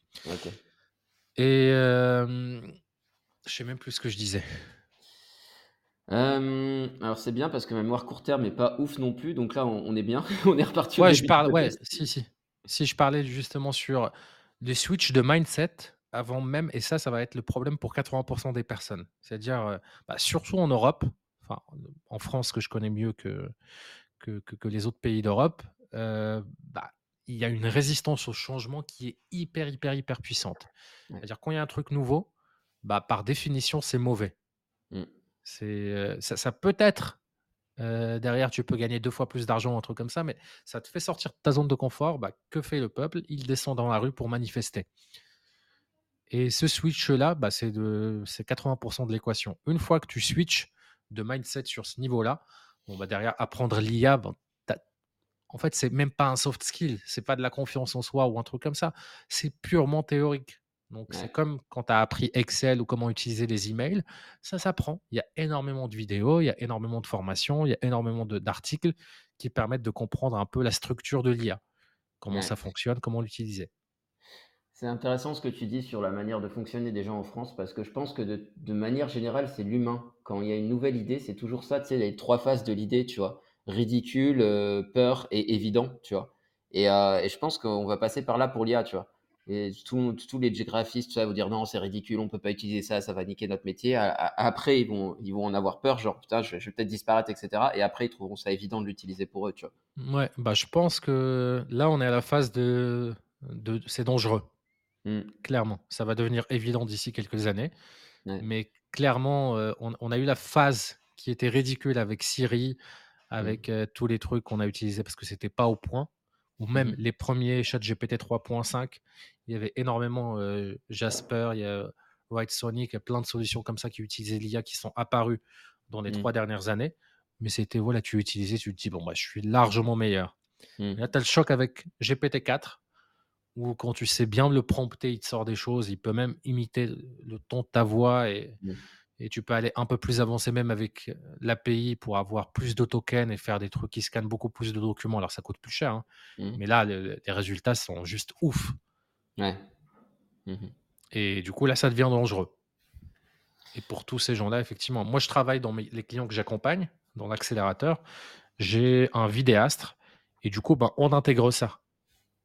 Speaker 2: Et je sais même plus ce que je disais.
Speaker 1: alors c'est bien parce que ma mémoire court terme n'est pas ouf non plus, donc là on, est bien, on est reparti.
Speaker 2: Ouais, je parle, ouais, si, si. Si je parlais justement sur des switch de mindset avant même, et ça, ça va être le problème pour 80% des personnes. C'est-à-dire, bah, surtout en Europe, enfin, en France que je connais mieux que, que, que, les autres pays d'Europe, bah, il y a une résistance au changement qui est hyper, hyper, hyper puissante. C'est-à-dire, quand il y a un truc nouveau, bah, par définition, c'est mauvais. Mmh. C'est, ça, ça, peut être, derrière, tu peux gagner deux fois plus d'argent, un truc comme ça, mais ça te fait sortir de ta zone de confort. Bah, que fait le peuple? Il descend dans la rue pour manifester. Et ce switch-là, bah, c'est 80% de l'équation. Une fois que tu switches de mindset sur ce niveau-là, bon, bah, derrière, apprendre l'IA, en fait, c'est même pas un soft skill, c'est pas de la confiance en soi ou un truc comme ça, c'est purement théorique. Donc, c'est comme quand tu as appris Excel ou comment utiliser les emails, ça s'apprend. Il y a énormément de vidéos, il y a énormément de formations, il y a énormément d'articles qui permettent de comprendre un peu la structure de l'IA, comment ça fonctionne, comment l'utiliser.
Speaker 1: C'est intéressant ce que tu dis sur la manière de fonctionner des gens en France parce que je pense que de, manière générale, c'est l'humain. Quand il y a une nouvelle idée, c'est toujours ça, tu sais, les trois phases de l'idée, tu vois. Ridicule, euh, peur et évident, tu vois. Euh, et, je pense qu'on va passer par là pour l'IA, tu vois. Et tous les graphistes, ça, vont dire non, c'est ridicule, on peut pas utiliser ça, ça va niquer notre métier. Après, ils vont, en avoir peur, genre putain, je, vais peut-être disparaître, etc. Et après, ils trouveront ça évident de l'utiliser pour eux, tu
Speaker 2: vois. Ouais, bah je pense que là, on est à la phase de c'est dangereux. Mmh. Clairement, ça va devenir évident d'ici quelques années. Mais clairement, on, a eu la phase qui était ridicule avec Siri, mmh. avec tous les trucs qu'on a utilisés parce que c'était pas au point. Ou même mmh les premiers ChatGPT 3.5, il y avait énormément Jasper, il y a White Sonic, il y a plein de solutions comme ça qui utilisaient l'IA qui sont apparues dans les trois dernières années. Mais c'était, voilà, tu utilisais, tu te dis, bon, moi, je suis largement meilleur. Là, tu as le choc avec GPT-4 ou quand tu sais bien le prompter, il te sort des choses. Il peut même imiter le ton de ta voix et, mmh. et tu peux aller un peu plus avancé même avec l'API pour avoir plus de tokens et faire des trucs qui scannent beaucoup plus de documents. Alors ça coûte plus cher, hein. mmh. mais là les résultats sont juste ouf. Ouais. Mmh et du coup là ça devient dangereux. Et pour tous ces gens-là, effectivement, moi je travaille dans les clients que j'accompagne dans l'accélérateur. J'ai un vidéastre et du coup ben, on intègre ça.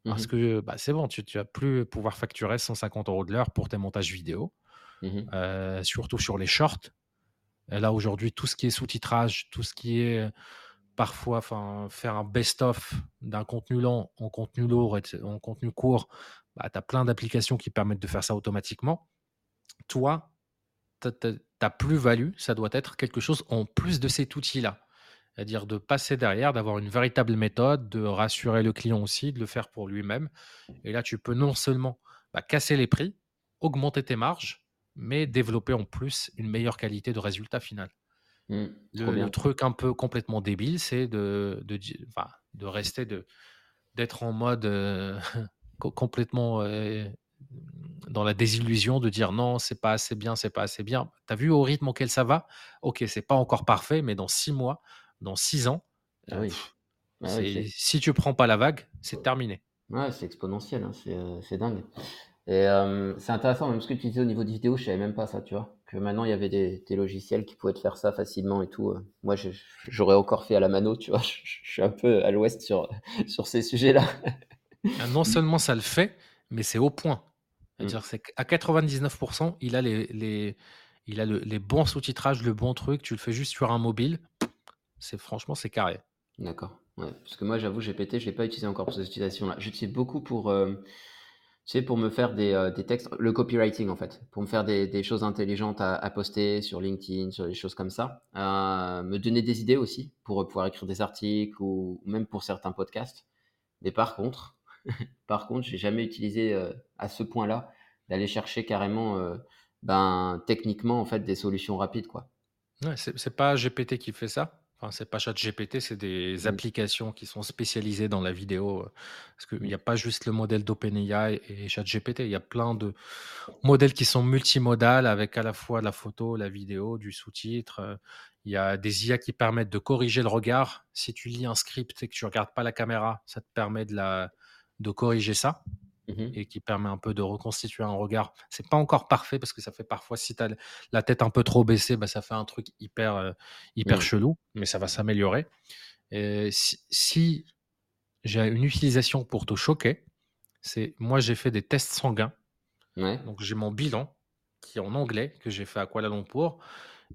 Speaker 2: Parce mmh que bah, c'est bon, tu, tu vas plus pouvoir facturer 150 euros de l'heure pour tes montages vidéo, mmh surtout sur les shorts. là, aujourd'hui, tout ce qui est sous-titrage, tout ce qui est parfois faire un best-of d'un contenu lent en contenu lourd et en contenu court, bah, tu as plein d'applications qui permettent de faire ça automatiquement. Toi, ta plus-value, ça doit être quelque chose en plus de cet outil-là. C'est-à-dire de passer derrière, d'avoir une véritable méthode, de rassurer le client aussi, de le faire pour lui-même. Et là, tu peux non seulement bah, casser les prix, augmenter tes marges, mais développer en plus une meilleure qualité de résultat final. Mmh, le, truc un peu complètement débile, c'est de, de, de rester, de, d'être en mode euh, complètement euh, dans la désillusion, de dire non, c'est pas assez bien, c'est pas assez bien. Tu as vu au rythme auquel ça va? Ok, c'est pas encore parfait, mais dans six mois, dans six ans,
Speaker 1: ah oui.
Speaker 2: Ah si tu prends pas la vague, c'est terminé.
Speaker 1: Ouais, c'est exponentiel, hein, c'est dingue. Et c'est intéressant, même ce que tu disais au niveau des vidéos, je savais même pas ça, tu vois. Que maintenant, il y avait des, logiciels qui pouvaient te faire ça facilement et tout. Moi, j'aurais encore fait à la mano, tu vois. Je, suis un peu à l'ouest sur, sur ces sujets-là.
Speaker 2: Non seulement ça le fait, mais c'est au point. Mmh. C'est-à-dire c'est qu'à 99%, il a les, les il a les bons sous-titrages, le bon truc. Tu le fais juste sur un mobile. C'est franchement, c'est carré.
Speaker 1: D'accord. Ouais. Parce que moi, j'avoue, GPT, je l'ai pas utilisé encore pour cette utilisation-là. J'utilise beaucoup pour, tu sais, pour me faire des, euh, des, textes, le copywriting en fait, pour me faire des, des choses intelligentes à, à, poster sur LinkedIn, sur des choses comme ça, euh, me donner des idées aussi pour pouvoir écrire des articles ou, même pour certains podcasts. Mais par contre, par contre, j'ai jamais utilisé euh, à ce point-là d'aller chercher carrément, euh, ben techniquement en fait des solutions rapides quoi.
Speaker 2: Ouais, c'est pas GPT qui fait ça. Enfin, c'est pas ChatGPT, c'est des mmh. applications qui sont spécialisées dans la vidéo. Euh, parce qu'il n'y mmh. a pas juste le modèle d'OpenAI et ChatGPT, il y a plein de modèles qui sont multimodales avec à la fois la photo, la vidéo, du sous-titre. Euh, il y a des IA qui permettent de corriger le regard. Si tu lis un script et que tu regardes pas la caméra, ça te permet de, la, de corriger ça. Mmh et qui permet un peu de reconstituer un regard. C'est pas encore parfait parce que ça fait parfois, si tu as la tête un peu trop baissée, bah, ça fait un truc hyper, euh, hyper mmh. chelou, mais ça va s'améliorer. Si, si j'ai une utilisation pour te choquer, c'est moi j'ai fait des tests sanguins. Donc j'ai mon bilan qui est en anglais que j'ai fait à Kuala Lumpur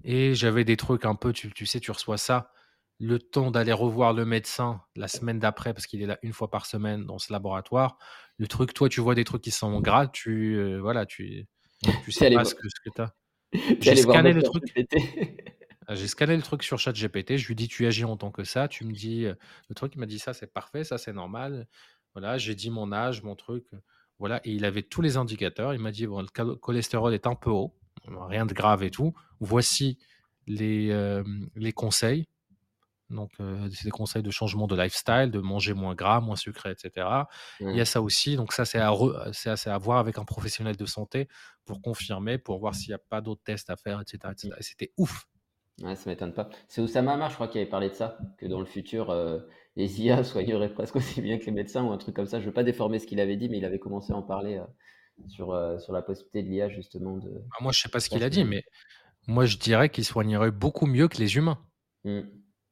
Speaker 2: et j'avais des trucs un peu, tu, tu sais, tu reçois ça le temps d'aller revoir le médecin la semaine d'après, parce qu'il est là une fois par semaine dans ce laboratoire. Le truc, toi, tu vois des trucs qui sont gras, tu, euh, voilà, tu, tu sais pas ce que, ce que tu as. J'ai scanné le truc. Ah, j'ai scanné le truc sur ChatGPT. Je lui dis, tu agis en tant que ça. Tu me dis, euh, le truc, il m'a dit ça, c'est parfait, ça, c'est normal. Voilà, j'ai dit mon âge, mon truc. Voilà, et il avait tous les indicateurs. Il m'a dit, bon, le cholestérol est un peu haut, rien de grave et tout. Voici les, euh, les conseils donc, c'est des conseils de changement de lifestyle, de manger moins gras, moins sucré, etc. Il y a ça aussi. Donc, ça, c'est à, à, voir avec un professionnel de santé pour confirmer, pour voir s'il n'y a pas d'autres tests à faire, etc. etc. Et c'était ouf.
Speaker 1: Ouais, ça m'étonne pas. C'est Oussama Amar, je crois, qui avait parlé de ça, que dans le futur, les IA soigneraient presque aussi bien que les médecins ou un truc comme ça. Je ne veux pas déformer ce qu'il avait dit, mais il avait commencé à en parler sur, sur la possibilité de l'IA, justement. De...
Speaker 2: Ah, moi, je ne sais pas ce qu'il a dit, mais moi, je dirais qu'il soignerait beaucoup mieux que les humains. Mmh.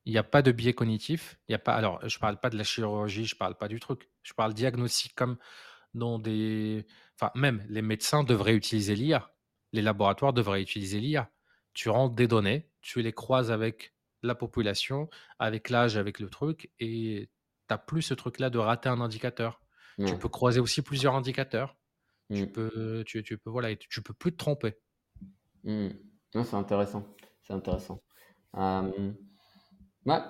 Speaker 2: Il n'y a pas de biais cognitif. Il y a pas, alors, je ne parle pas de la chirurgie, je ne parle pas du truc. Je parle diagnostic comme dans des. Enfin, même les médecins devraient utiliser l'IA. Les laboratoires devraient utiliser l'IA. Tu rentres des données, tu les croises avec la population, avec l'âge, avec le truc, et tu n'as plus ce truc-là de rater un indicateur. Tu peux croiser aussi plusieurs indicateurs. Tu mmh. peux, tu, tu, peux, voilà, tu peux plus te tromper.
Speaker 1: Mmh. C'est intéressant. C'est intéressant. Ouais,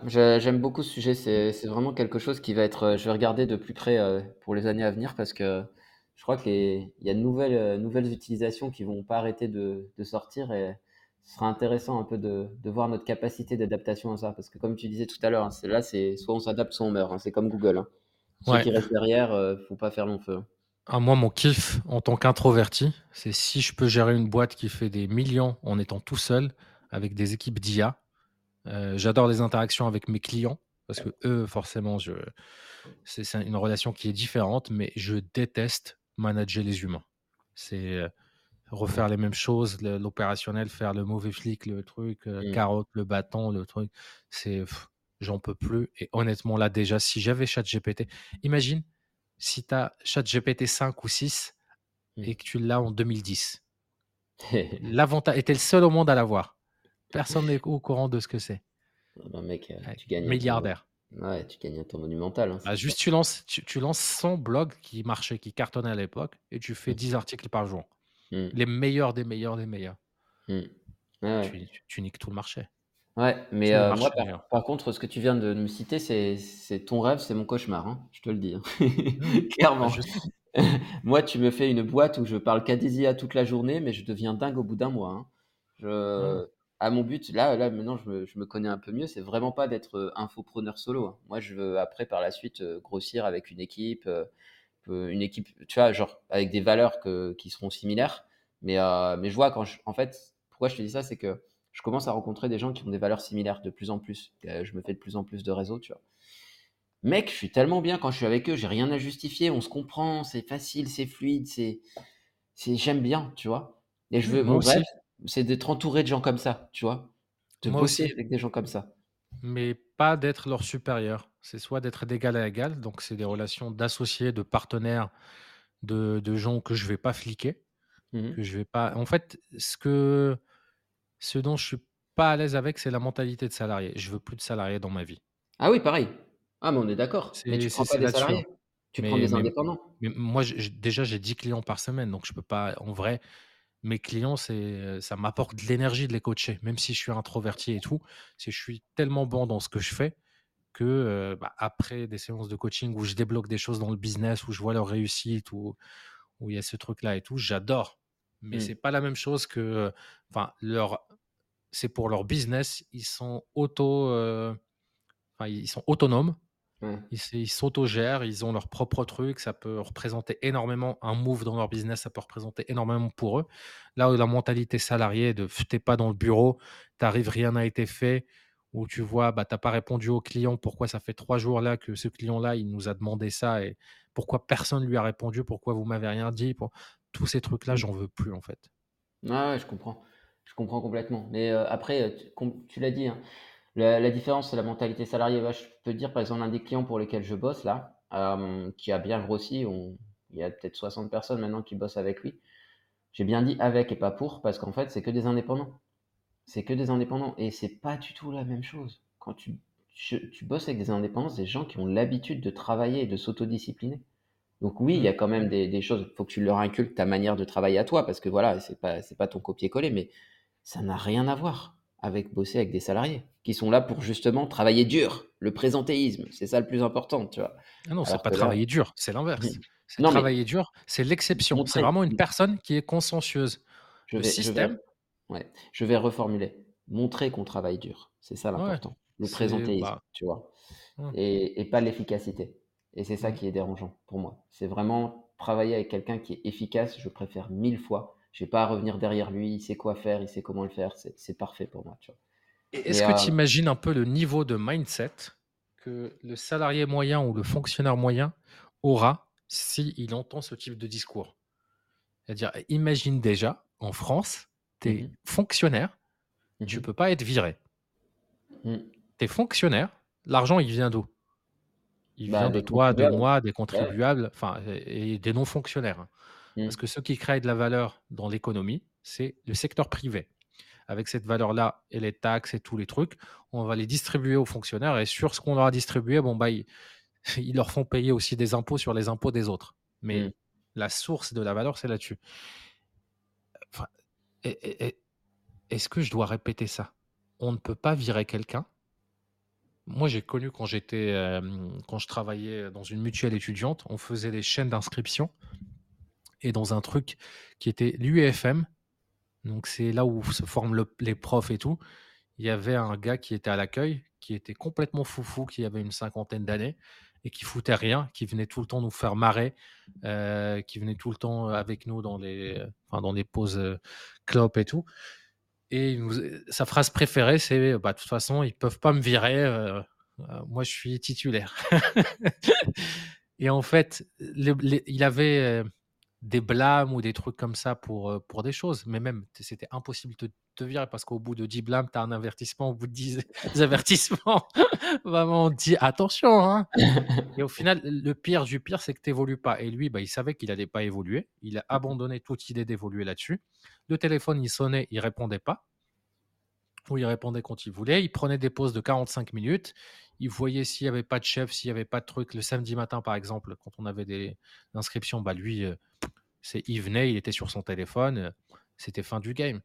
Speaker 1: j'aime beaucoup ce sujet. C'est vraiment quelque chose qui va être. Euh, je vais regarder de plus près euh, pour les années à venir parce que je crois qu'il y a de nouvelles, euh, nouvelles utilisations qui vont pas arrêter de, de sortir et ce sera intéressant un peu de, de voir notre capacité d'adaptation à ça. Parce que comme tu disais tout à l'heure, hein, là, c'est soit on s'adapte, soit on meurt. Hein. C'est comme Google. Hein. Ceux qui restent derrière, ne faut pas faire long feu.
Speaker 2: Ah, moi, mon kiff en tant qu'introverti, c'est si je peux gérer une boîte qui fait des millions en étant tout seul avec des équipes d'IA euh, j'adore les interactions avec mes clients parce que eux, forcément, je... c'est une relation qui est différente, mais je déteste manager les humains. C'est euh, refaire les mêmes choses, l'opérationnel, faire le mauvais flic, le truc, euh, mmh. carotte, le bâton, le truc. C'est, j'en peux plus. Et honnêtement, là, déjà, si j'avais ChatGPT, imagine si tu as ChatGPT 5 ou 6 mmh. et que tu l'as en 2010. L'avantage était le seul au monde à l'avoir. Personne n'est au courant de ce que c'est.
Speaker 1: Ah bah, mec, tu gagnes
Speaker 2: milliardaire.
Speaker 1: Ouais, tu gagnes un temps monumental. Hein,
Speaker 2: bah, juste, tu lances, tu, lances 100 blogs qui marchaient, qui cartonnaient à l'époque, et tu fais 10 mmh. articles par jour. Mmh. Les meilleurs des meilleurs des meilleurs. Mmh. Tu, niques tout le marché.
Speaker 1: Ouais, mais euh, moi, par, contre, ce que tu viens de me citer, c'est ton rêve, c'est mon cauchemar. Hein, je te le dis. Hein. Clairement. Bah, moi, tu me fais une boîte où je parle qu'à toute la journée, mais je deviens dingue au bout d'un mois. Je, à mon but, là, là maintenant, je me, je me connais un peu mieux. C'est vraiment pas d'être euh, infopreneur solo. Hein. Moi, je veux après, par la suite, euh, grossir avec une équipe, euh, une équipe, tu vois, genre avec des valeurs que, qui seront similaires. Mais, mais je vois quand je, en fait, pourquoi je te dis ça, c'est que je commence à rencontrer des gens qui ont des valeurs similaires de plus en plus. Je me fais de plus en plus de réseaux, tu vois. Mec, je suis tellement bien quand je suis avec eux, j'ai rien à justifier, on se comprend, c'est facile, c'est fluide, c'est, j'aime bien, tu vois. Et je veux, mon rêve, c'est d'être entouré de gens comme ça, tu vois. De Moi bosser aussi. avec des gens comme ça.
Speaker 2: Mais pas d'être leur supérieur. C'est soit d'être d'égal à égal, donc c'est des relations d'associés, de partenaires, de, de gens que je vais pas fliquer, mmh que je vais pas. En fait, ce que ce dont je suis pas à l'aise avec, c'est la mentalité de salarié. Je veux plus de salariés dans ma vie.
Speaker 1: Ah oui, pareil. Ah, mais on est d'accord. Mais tu prends pas des salariés. Tu prends des indépendants.
Speaker 2: mais moi, déjà, j'ai 10 clients par semaine, donc je peux pas. En vrai, mes clients, c'est, ça m'apporte de l'énergie de les coacher, même si je suis introverti et tout. C'est, je suis tellement bon dans ce que je fais que bah, après des séances de coaching où je débloque des choses dans le business, où je vois leur réussite, où, où il y a ce truc-là et tout, j'adore. Mais ce mmh. c'est pas la même chose que, enfin, leur, c'est pour leur business, ils sont auto, enfin, ils sont autonomes. Ils, s'autogèrent, ils ont leur propre truc, ça peut représenter énormément un move dans leur business, ça peut représenter énormément pour eux. Là où la mentalité salariée de t'es pas dans le bureau, t'arrives, rien n'a été fait, où tu vois, bah, tu n'as pas répondu au client, pourquoi ça fait trois jours là que ce client-là, il nous a demandé ça et pourquoi personne lui a répondu, pourquoi vous m'avez rien dit, pour... tous ces trucs-là, mmh. j'en veux plus en fait.
Speaker 1: ouais, je comprends. Je comprends complètement. Mais euh, après, tu, l'as dit, hein, la, différence, c'est la mentalité salariée. je peux dire, par exemple, un des clients pour lesquels je bosse là, euh, qui a bien grossi, il y a peut-être 60 personnes maintenant qui bossent avec lui. J'ai bien dit avec et pas pour, parce qu'en fait, c'est que des indépendants c'est que des indépendants. Et c'est pas du tout la même chose. Quand tu, bosses avec des indépendants, des gens qui ont l'habitude de travailler et de s'autodiscipliner. Donc oui, il y a quand même des, choses. Il faut que tu leur inculques ta manière de travailler à toi, parce que voilà, c'est pas c'est pas ton copier-coller, mais ça n'a rien à voir avec bosser avec des salariés qui sont là pour justement travailler dur, le présentéisme, c'est ça le plus important, tu vois.
Speaker 2: Ah non, c'est pas travailler dur, c'est l'inverse. C'est travailler dur, c'est l'exception. C'est vraiment une personne qui est consciencieuse. le système,
Speaker 1: Ouais, je vais reformuler. Montrer qu'on travaille dur, c'est ça l'important. Le présentéisme, bah tu vois, et, pas l'efficacité. Et c'est ça qui est dérangeant pour moi. C'est vraiment travailler avec quelqu'un qui est efficace. Je préfère mille fois. Je vais pas à revenir derrière lui. Il sait quoi faire, il sait comment le faire. C'est parfait pour moi. Tu.
Speaker 2: Est-ce que tu imagines un peu le niveau de mindset que le salarié moyen ou le fonctionnaire moyen aura s'il entend ce type de discours? C'est-à-dire, imagine déjà en France, tu es mmh fonctionnaire, tu mmh peux pas être viré. Mmh. Tu es fonctionnaire, l'argent, il vient d'où? Il bah, vient de toi, de moi, des contribuables, enfin, et des non-fonctionnaires. Parce que ceux qui créent de la valeur dans l'économie, c'est le secteur privé. Avec cette valeur-là et les taxes et tous les trucs, on va les distribuer aux fonctionnaires et sur ce qu'on leur a distribué, bon, bah, ils, leur font payer aussi des impôts sur les impôts des autres. Mais la source de la valeur, c'est là-dessus. Est-ce que je dois répéter ça? On ne peut pas virer quelqu'un. Moi, j'ai connu quand j'étais, quand je travaillais dans une mutuelle étudiante, on faisait des chaînes d'inscription et dans un truc qui était l'UEFM, donc c'est là où se forment les profs et tout. Il y avait un gars qui était à l'accueil, qui était complètement foufou, qui avait une cinquantaine d'années et qui foutait rien, qui venait tout le temps nous faire marrer, euh, qui venait tout le temps avec nous dans les, dans les pauses euh, clopes et tout. Et sa phrase préférée, c'est bah, de toute façon, ils peuvent pas me virer, euh, moi je suis titulaire. et en fait, il avait des blâmes ou des trucs comme ça pour, pour des choses. Mais même, c'était impossible de te virer parce qu'au bout de 10 blâmes, tu as un avertissement. Au bout de 10 avertissements, vraiment, on dit attention. Hein. Et au final, le pire du pire, c'est que tu n'évolues pas. Et lui, bah, il savait qu'il n'allait pas évoluer. Il a abandonné toute idée d'évoluer là-dessus. Le téléphone, il sonnait, il répondait pas. Ou il répondait quand il voulait. Il prenait des pauses de 45 minutes. Il voyait s'il n'y avait pas de chef, s'il n'y avait pas de truc. Le samedi matin, par exemple, quand on avait des inscriptions, bah lui, c'est il venait, il était sur son téléphone, euh, c'était fin du game.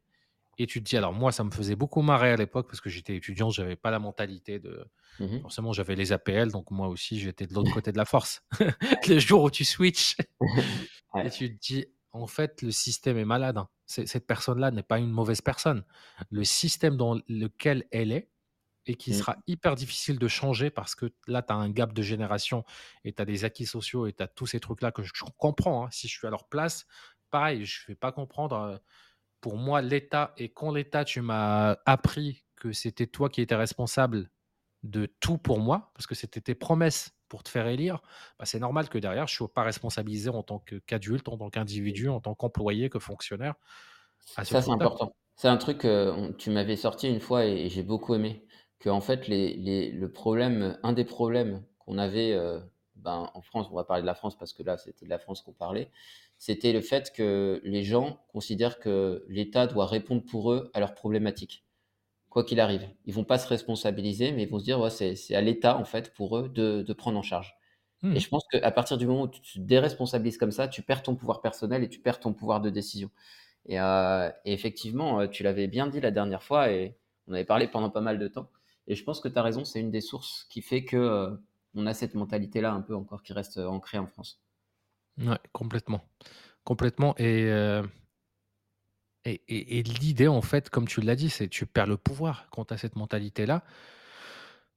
Speaker 2: Et tu te dis, alors moi, ça me faisait beaucoup marrer à l'époque parce que j'étais étudiant, j'avais pas la mentalité de. Mmh forcément, j'avais les APL, donc moi aussi, j'étais de l'autre côté de la force. le jour où tu switches, et tu te dis, en fait, le système est malade. Hein. Cette personne-là n'est pas une mauvaise personne. Le système dans lequel elle est, et qui mmh. sera hyper difficile de changer parce que là, tu as un gap de génération et tu as des acquis sociaux et tu as tous ces trucs-là que je comprends. Hein. Si je suis à leur place, pareil, je ne vais pas comprendre pour moi, l'État, et quand l'État, tu m'as appris que c'était toi qui étais responsable de tout pour moi, parce que c'était tes promesses pour te faire élire, bah, c'est normal que derrière, je ne sois pas responsabilisé en tant qu'adulte, en tant qu'individu, en tant qu'employé, que fonctionnaire.
Speaker 1: Ça, c'est important. C'est un truc que tu m'avais sorti une fois et, j'ai beaucoup aimé. Que, en fait, les, le problème, un des problèmes qu'on avait euh, ben, en France, on va parler de la France parce que là, c'était de la France qu'on parlait, c'était le fait que les gens considèrent que l'État doit répondre pour eux à leurs problématiques, quoi qu'il arrive. Ils vont pas se responsabiliser, mais ils vont se dire, ouais, c'est à l'État, en fait, pour eux de, prendre en charge. Et mmh. je pense qu'à partir du moment où tu te déresponsabilises comme ça, tu perds ton pouvoir personnel et tu perds ton pouvoir de décision. Et, euh, effectivement, euh, tu l'avais bien dit la dernière fois et on avait parlé pendant pas mal de temps. Et je pense que tu as raison, c'est une des sources qui fait que euh, on a cette mentalité-là un peu encore qui reste ancrée en France.
Speaker 2: Ouais, complètement. Complètement. Et, et, l'idée, en fait, comme tu l'as dit, c'est tu perds le pouvoir quand tu as cette mentalité-là.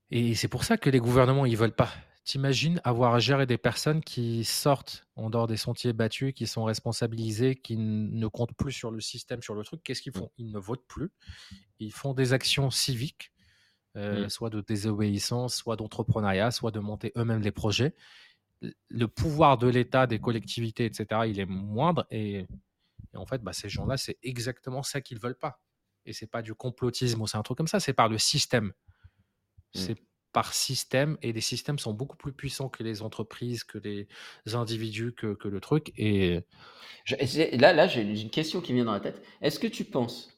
Speaker 2: Et c'est pour ça que les gouvernements, ils veulent pas. T'imagines avoir à gérer des personnes qui sortent en dehors des sentiers battus, qui sont responsabilisées, qui ne comptent plus sur le système, sur le truc. Qu'est-ce qu'ils mmh. font? Ils ne votent plus. Ils font des actions civiques, euh, mmh. soit de désobéissance, soit d'entrepreneuriat, soit de monter eux-mêmes les projets. Le pouvoir de l'État, des collectivités, etc., il est moindre. Et, en fait, bah, ces gens-là, c'est exactement ça qu'ils veulent pas. Et c'est pas du complotisme ou c'est un truc comme ça, c'est par le système. Mmh. C'est par système et les systèmes sont beaucoup plus puissants que les entreprises, que les individus, que, que le truc. Et
Speaker 1: là, là j'ai une question qui vient dans la tête. Est-ce que tu penses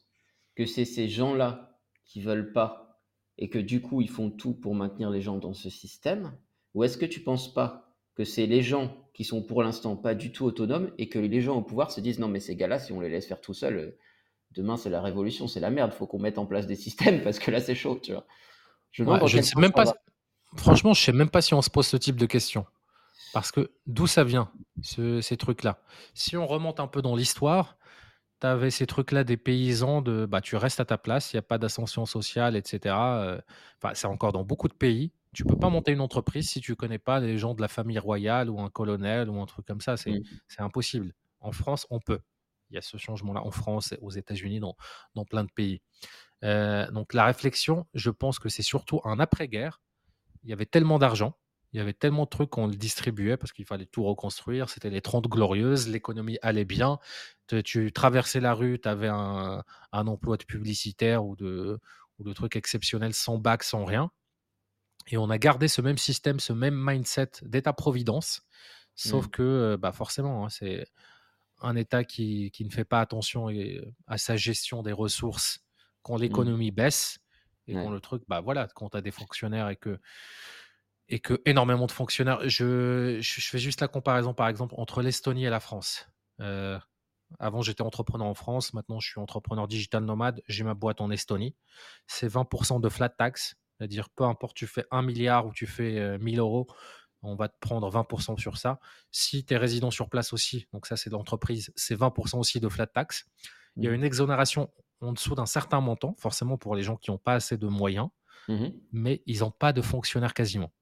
Speaker 1: que c'est ces gens-là qui veulent pas et que du coup ils font tout pour maintenir les gens dans ce système? Ou est-ce que tu penses pas que c'est les gens qui sont pour l'instant pas du tout autonomes et que les gens au pouvoir se disent non mais ces gars-là si on les laisse faire tout seuls, demain c'est la révolution, c'est la merde, faut qu'on mette en place des systèmes parce que là c'est chaud, tu vois.
Speaker 2: Je, ne sais même pas. Franchement, je sais même pas si on se pose ce type de questions. Parce que d'où ça vient, ces trucs-là? Si on remonte un peu dans l'histoire, tu avais ces trucs-là des paysans de bah, tu restes à ta place, il n'y a pas d'ascension sociale, etc. Euh, enfin, c'est encore dans beaucoup de pays. Tu peux pas monter une entreprise si tu connais pas les gens de la famille royale ou un colonel ou un truc comme ça. C'est mmh. impossible. En France, on peut. Il y a ce changement-là en France, aux États-Unis, dans, dans plein de pays. Euh, donc la réflexion, je pense que c'est surtout un après-guerre. Il y avait tellement d'argent, il y avait tellement de trucs qu'on le distribuait parce qu'il fallait tout reconstruire. C'était les 30 glorieuses, l'économie allait bien. Tu, traversais la rue, tu avais un, emploi de publicitaire ou de, ou de trucs exceptionnels sans bac, sans rien. Et on a gardé ce même système, ce même mindset d'État-providence. Sauf mmh. que bah forcément, hein, c'est un État qui, qui, ne fait pas attention à sa gestion des ressources quand mmh. l'économie baisse et quand le truc, bah voilà, quand tu as des fonctionnaires et que, et que énormément de fonctionnaires. Je, je, fais juste la comparaison, par exemple, entre l'Estonie et la France. Euh, avant, j'étais entrepreneur en France. Maintenant, je suis entrepreneur digital nomade. J'ai ma boîte en Estonie. C'est 20% de flat tax. C'est-à-dire, peu importe, tu fais 1 milliard ou tu fais 1000 euh, euros, on va te prendre 20% sur ça. Si tu es résident sur place aussi, donc ça, c'est l'entreprise, c'est 20% aussi de flat tax. Il y a mmh. une exonération en dessous d'un certain montant, forcément pour les gens qui n'ont pas assez de moyens, mmh mais ils n'ont pas de fonctionnaires quasiment.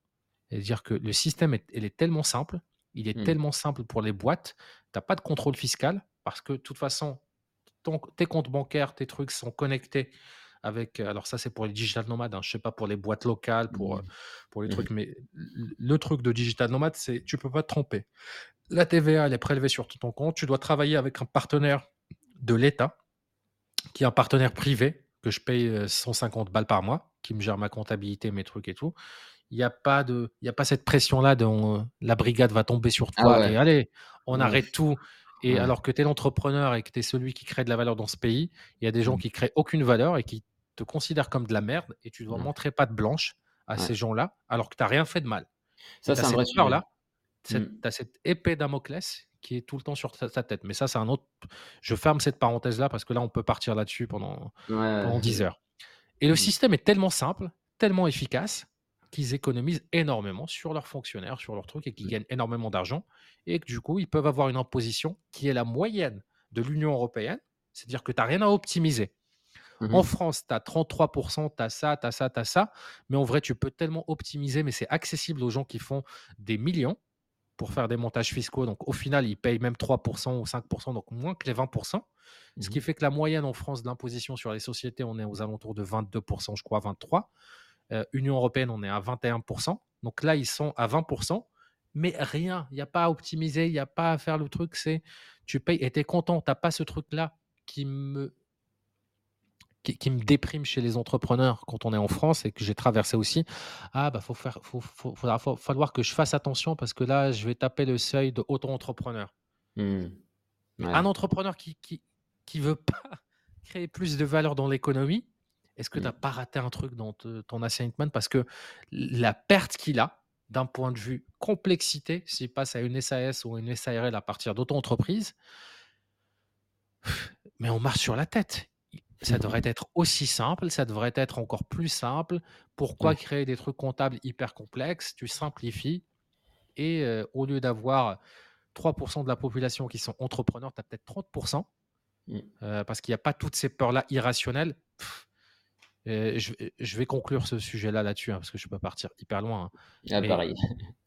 Speaker 2: C'est-à-dire que le système est, est tellement simple, il est mmh. tellement simple pour les boîtes, tu n'as pas de contrôle fiscal, parce que de toute façon, tes comptes bancaires, tes trucs sont connectés avec. Alors, ça, c'est pour les digital nomades. Hein, je ne sais pas pour les boîtes locales, pour, mmh. pour les trucs, mais le truc de digital nomade, c'est tu ne peux pas te tromper. La TVA, elle est prélevée sur ton compte. Tu dois travailler avec un partenaire de l'État qui est un partenaire privé que je paye 150 balles par mois, qui me gère ma comptabilité, mes trucs et tout. Il n'y a pas de, il y a pas cette pression-là de la brigade va tomber sur ah toi et allez, on arrête tout. Et alors que tu es l'entrepreneur et que tu es celui qui crée de la valeur dans ce pays, il y a des gens mmh. qui créent aucune valeur et qui te considèrent comme de la merde et tu dois mmh. montrer pas de blanche à ces gens-là alors que tu n'as rien fait de mal. Ça, c'est un vrai là Tu as cette épée Damoclès qui est tout le temps sur sa, tête. Mais ça, c'est un autre. Je ferme cette parenthèse-là parce que là, on peut partir là-dessus pendant, pendant 10 heures. Et le mmh. système est tellement simple, tellement efficace, qu'ils économisent énormément sur leurs fonctionnaires, sur leurs trucs, et qu'ils mmh. gagnent énormément d'argent. Et que du coup, ils peuvent avoir une imposition qui est la moyenne de l'Union européenne. C'est-à-dire que tu n'as rien à optimiser. Mmh en France, tu as 33%, tu as ça, tu as ça, tu as ça. Mais en vrai, tu peux tellement optimiser, mais c'est accessible aux gens qui font des millions pour faire des montages fiscaux. Donc, au final, ils payent même 3% ou 5%, donc moins que les 20%. Ce qui mmh fait que la moyenne en France d'imposition sur les sociétés, on est aux alentours de 22%, je crois, 23%. Euh, Union européenne, on est à 21%. Donc là, ils sont à 20%, mais rien. Il n'y a pas à optimiser, il n'y a pas à faire le truc. C'est tu payes et tu es content. Tu n'as pas ce truc-là qui me, qui, me déprime chez les entrepreneurs quand on est en France et que j'ai traversé aussi. Ah, bah, faut faire, faut, faudra falloir que je fasse attention parce que là, je vais taper le seuil de auto-entrepreneur. Mmh. Un entrepreneur qui, qui, qui veut pas créer plus de valeur dans l'économie, est-ce que tu n'as mmh. pas raté un truc dans ton assignment Parce que la perte qu'il a, d'un point de vue complexité, s'il passe à une SAS ou une SARL à partir d'auto-entreprise, mais on marche sur la tête. Ça mmh devrait être aussi simple, ça devrait être encore plus simple. Pourquoi créer des trucs comptables hyper complexes? Tu simplifies et au lieu d'avoir 3% de la population qui sont entrepreneurs, tu as peut-être 30%. Mmh. parce qu'il n'y a pas toutes ces peurs-là irrationnelles. Je, vais conclure ce sujet-là là-dessus, hein, parce que je peux partir hyper loin. Hein.
Speaker 1: Ah, pareil.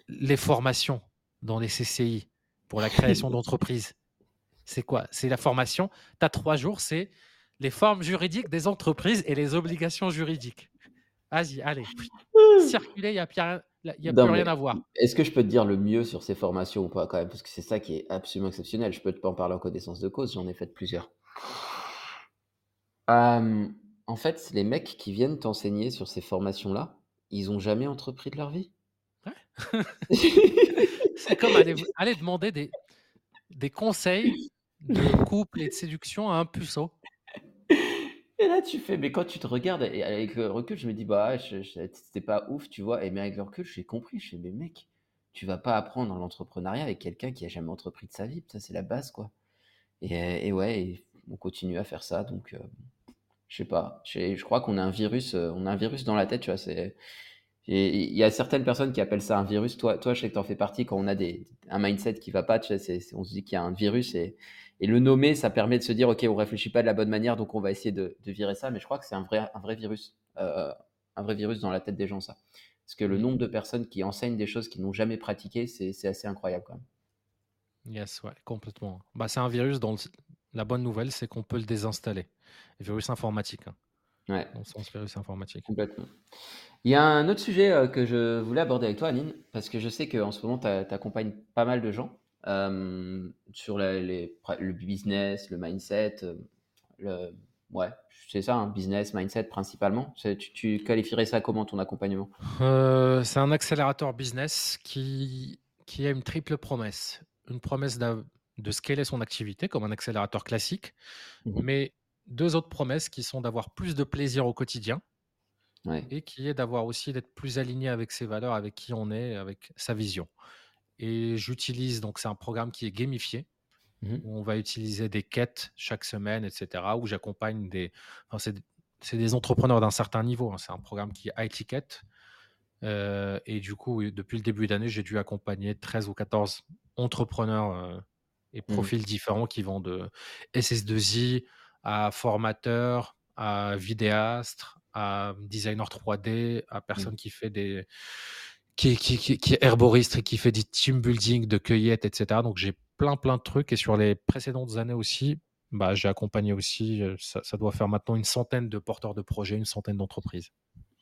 Speaker 2: Les formations dans les CCI pour la création d'entreprises, c'est quoi? C'est la formation. Tu as trois jours, c'est les formes juridiques des entreprises et les obligations juridiques. Vas-y, allez. Circuler, il n'y a, plus rien, y a plus rien à voir.
Speaker 1: Est-ce que je peux te dire le mieux sur ces formations ou pas quand même? Parce que c'est ça qui est absolument exceptionnel. Je peux te en parler en connaissance de cause, j'en ai fait plusieurs. En fait, les mecs qui viennent t'enseigner sur ces formations-là, ils n'ont jamais entrepris de leur vie.
Speaker 2: Ouais. c'est comme aller, demander des, des conseils de couple et de séduction à un puceau.
Speaker 1: Et là, tu fais, mais quand tu te regardes, et avec le recul, je me dis, bah, c'était pas ouf, tu vois. Et mais avec le recul, j'ai compris. Je fais, mais mec, tu vas pas apprendre l'entrepreneuriat avec quelqu'un qui a jamais entrepris de sa vie. Ça, c'est la base, quoi. Et, et ouais, on continue à faire ça. Donc, euh, je sais pas. Je crois qu'on a un virus, euh, on a un virus dans la tête, tu vois. C'est, il y a certaines personnes qui appellent ça un virus. Toi, toi je sais que tu en fais partie. Quand on a des, un mindset qui va pas, tu on se dit qu'il y a un virus et et le nommer, ça permet de se dire, OK, on réfléchit pas de la bonne manière, donc on va essayer de, virer ça. Mais je crois que c'est un vrai, un vrai virus, euh, un vrai virus dans la tête des gens, ça. Parce que le nombre de personnes qui enseignent des choses qu'ils n'ont jamais pratiquées, c'est assez incroyable quand même.
Speaker 2: Yes, ouais, complètement. Bah, c'est un virus dont la bonne nouvelle, c'est qu'on peut le désinstaller. Virus informatique. Hein.
Speaker 1: Ouais.
Speaker 2: Dans le sens virus informatique.
Speaker 1: Complètement. Il y a un autre sujet euh, que je voulais aborder avec toi, Aline, parce que je sais qu'en ce moment, tu accompagnes pas mal de gens sur les, le business, le mindset, le, ouais, c'est ça, un business, mindset principalement. Tu, tu, qualifierais ça comment ton accompagnement?
Speaker 2: Euh, C'est un accélérateur business qui, qui a une triple promesse. Une promesse de scaler son activité comme un accélérateur classique, mmh mais deux autres promesses qui sont d'avoir plus de plaisir au quotidien et qui est d'avoir aussi d'être plus aligné avec ses valeurs, avec qui on est, avec sa vision. Et j'utilise, donc c'est un programme qui est gamifié, mmh où on va utiliser des quêtes chaque semaine, etc., où j'accompagne des... Enfin, c'est des entrepreneurs d'un certain niveau, hein. c'est un programme qui est high ticket. Euh, et du coup, depuis le début d'année, j'ai dû accompagner 13 ou 14 entrepreneurs euh, et mmh profils différents qui vont de SS2I à formateur, à vidéaste, à designer 3D, à mmh. personne qui fait des, qui, qui, qui, est herboriste et qui fait du team building, de cueillette, etc. Donc j'ai plein plein de trucs et sur les précédentes années aussi, bah, j'ai accompagné aussi, euh, ça, doit faire maintenant une centaine de porteurs de projets, une centaine d'entreprises.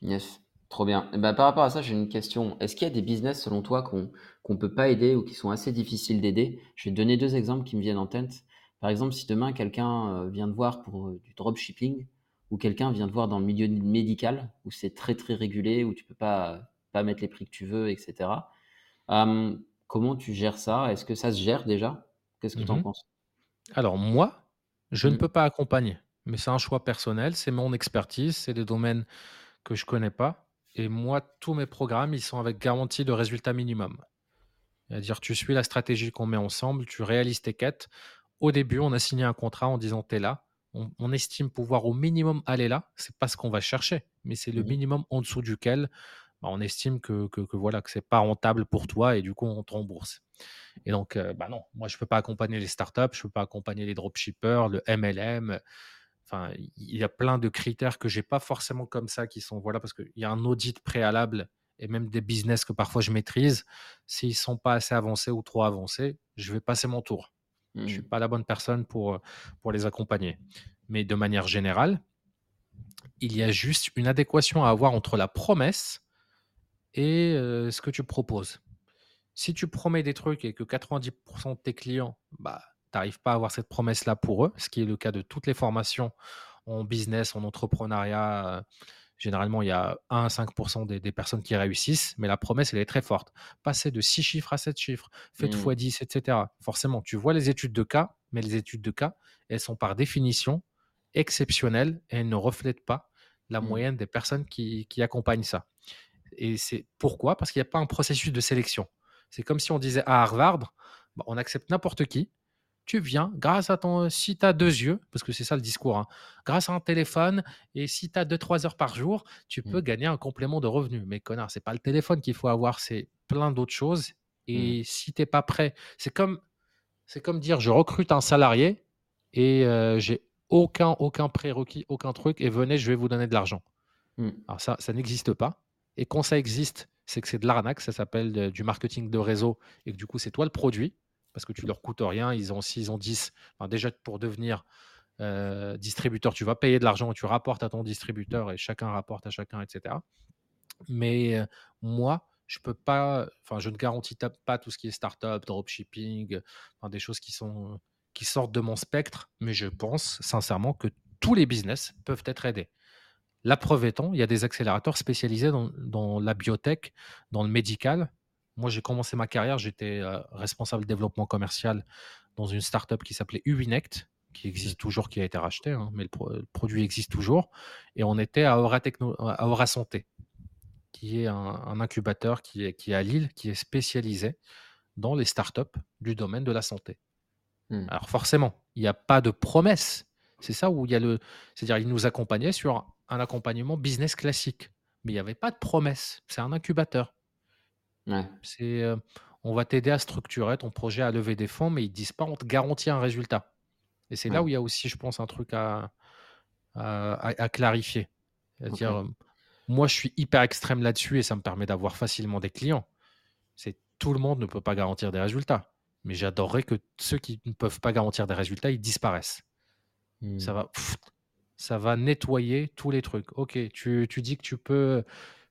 Speaker 1: Yes, trop bien. Et bah, par rapport à ça, j'ai une question. Est-ce qu'il y a des business selon toi qu'on ne peut pas aider ou qui sont assez difficiles d'aider? Je vais te donner deux exemples qui me viennent en tête. Par exemple, si demain quelqu'un euh, vient te voir pour euh, du dropshipping ou quelqu'un vient te voir dans le milieu médical où c'est très très régulé, où tu peux pas pas mettre les prix que tu veux, etc. comment tu gères ça? Est-ce que ça se gère déjà? Qu'est-ce que tu en mmh penses?
Speaker 2: Alors moi, je ne mmh. peux pas accompagner, mais c'est un choix personnel, c'est mon expertise, c'est des domaines que je connais pas. Et moi, tous mes programmes, ils sont avec garantie de résultat minimum. C'est-à-dire, tu suis la stratégie qu'on met ensemble, tu réalises tes quêtes. Au début, on a signé un contrat en disant t'es là. On, estime pouvoir au minimum aller là. C'est pas ce qu'on va chercher, mais c'est le mmh minimum en dessous duquel bah, on estime que, que, que voilà que c'est pas rentable pour toi et du coup on te rembourse. Et donc euh, bah non, moi je peux pas accompagner les startups, je peux pas accompagner les dropshippers, le MLM. Enfin, il y a plein de critères que j'ai pas forcément comme ça qui sont voilà parce qu'il y a un audit préalable et même des business que parfois je maîtrise, s'ils sont pas assez avancés ou trop avancés, je vais passer mon tour. Je ne suis mmh. pas la bonne personne pour, pour les accompagner. Mais de manière générale, il y a juste une adéquation à avoir entre la promesse et ce que tu proposes. Si tu promets des trucs et que 90% de tes clients, bah, tu n'arrives pas à avoir cette promesse-là pour eux, ce qui est le cas de toutes les formations en business, en entrepreneuriat, Généralement, il y a 1 à 5 des, personnes qui réussissent, mais la promesse, elle est très forte. Passer de 6 chiffres à 7 chiffres, faites x 10, etc. Forcément, tu vois les études de cas, mais les études de cas, elles sont par définition exceptionnelles et elles ne reflètent pas la mmh. moyenne des personnes qui, accompagnent ça. Et c'est pourquoi? Parce qu'il n'y a pas un processus de sélection. C'est comme si on disait à Harvard, bah, on accepte n'importe qui, tu viens grâce à ton. Si tu as deux yeux, parce que c'est ça le discours, hein, grâce à un téléphone, et si tu as 2-3 heures par jour, tu peux mmh. gagner un complément de revenu. Mais connard, c'est pas le téléphone qu'il faut avoir, c'est plein d'autres choses. Mmh. Et si tu n'es pas prêt, c'est comme, c'est comme dire je recrute un salarié et j'ai aucun, aucun prérequis, aucun truc, et venez, je vais vous donner de l'argent. Mmh. Alors ça, ça n'existe pas. Et quand ça existe, c'est que c'est de l'arnaque, ça s'appelle du marketing de réseau, et que du coup, c'est toi le produit parce que tu leur coûtes rien. Ils ont 6, ils ont 10. déjà, pour devenir euh, distributeur, tu vas payer de l'argent, tu rapportes à ton distributeur et chacun rapporte à chacun, etc. Mais euh, moi, je peux pas, enfin, je ne garantis pas tout ce qui est startup, dropshipping, des choses qui sortent de mon spectre, mais je pense sincèrement que tous les business peuvent être aidés. La preuve étant, il y a des accélérateurs spécialisés dans la biotech, dans le médical, moi, j'ai commencé ma carrière, j'étais euh, responsable développement commercial dans une startup qui s'appelait Uinect, qui existe toujours, qui a été racheté, hein, mais le, produit existe toujours. Et on était à Aura, Techno, à Aura Santé, qui est un, incubateur qui est, qui est à Lille, qui est spécialisé dans les startups du domaine de la santé. Hmm. Alors forcément, il n'y a pas de promesse. C'est ça où il y a le. C'est-à-dire, il nous accompagnait sur un accompagnement business classique. Mais il n'y avait pas de promesse. C'est un incubateur. C'est, on va t'aider à structurer ton projet, à lever des fonds, mais ils disent pas: «On te garantit un résultat» et c'est là où il y a aussi, je pense, un truc à à clarifier. C'est-à-dire, moi, je suis hyper extrême là-dessus et ça me permet d'avoir facilement des clients. C'est tout le monde ne peut pas garantir des résultats, mais j'adorerais que ceux qui ne peuvent pas garantir des résultats, ils disparaissent. Ça mmh. va ça va nettoyer tous les trucs. OK, tu tu dis que tu peux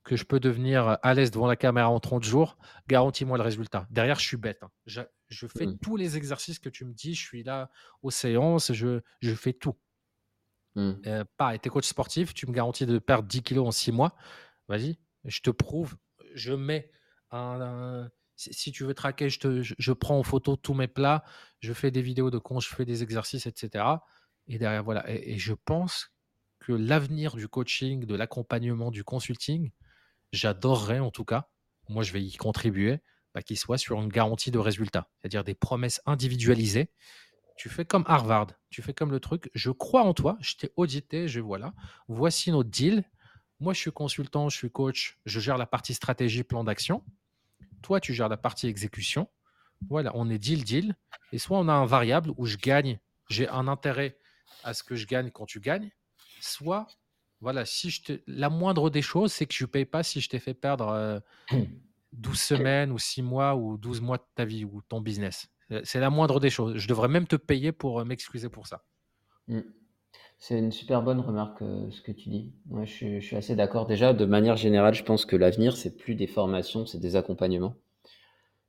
Speaker 2: que je peux devenir à l'aise devant la caméra en 30 jours, garantis-moi le résultat. Derrière, je suis bête. Hein. Je, fais mmh. tous les exercices que tu me dis. Je suis là aux séances, je, je fais tout. Mmh. Euh, pareil, t'es coach sportif, tu me garantis de perdre 10 kilos en 6 mois. Vas-y, je te prouve. Je mets un, si tu veux traquer, je, te, je, prends en photo tous mes plats, je fais des vidéos de con, je fais des exercices, etc. Et derrière, voilà. et je pense que l'avenir du coaching, de l'accompagnement, du consulting, j'adorerais en tout cas, moi je vais y contribuer, bah, qu'il soit sur une garantie de résultat, c'est-à-dire des promesses individualisées. Tu fais comme Harvard, tu fais comme le truc, je crois en toi, je t'ai audité, je voilà, voici notre deal. Moi je suis consultant, je suis coach, je gère la partie stratégie, plan d'action. Toi tu gères la partie exécution. Voilà, on est deal, deal. Et soit on a un variable où je gagne, j'ai un intérêt à ce que je gagne quand tu gagnes, soit voilà, si je te... la moindre des choses, c'est que je ne paye pas si je t'ai fait perdre 12 semaines ou 6 mois ou 12 mois de ta vie ou ton business. C'est la moindre des choses. Je devrais même te payer pour m'excuser pour ça.
Speaker 1: Mmh. C'est une super bonne remarque ce que tu dis. je, suis, assez d'accord. Déjà, de manière générale, je pense que l'avenir, c'est plus des formations, c'est des accompagnements.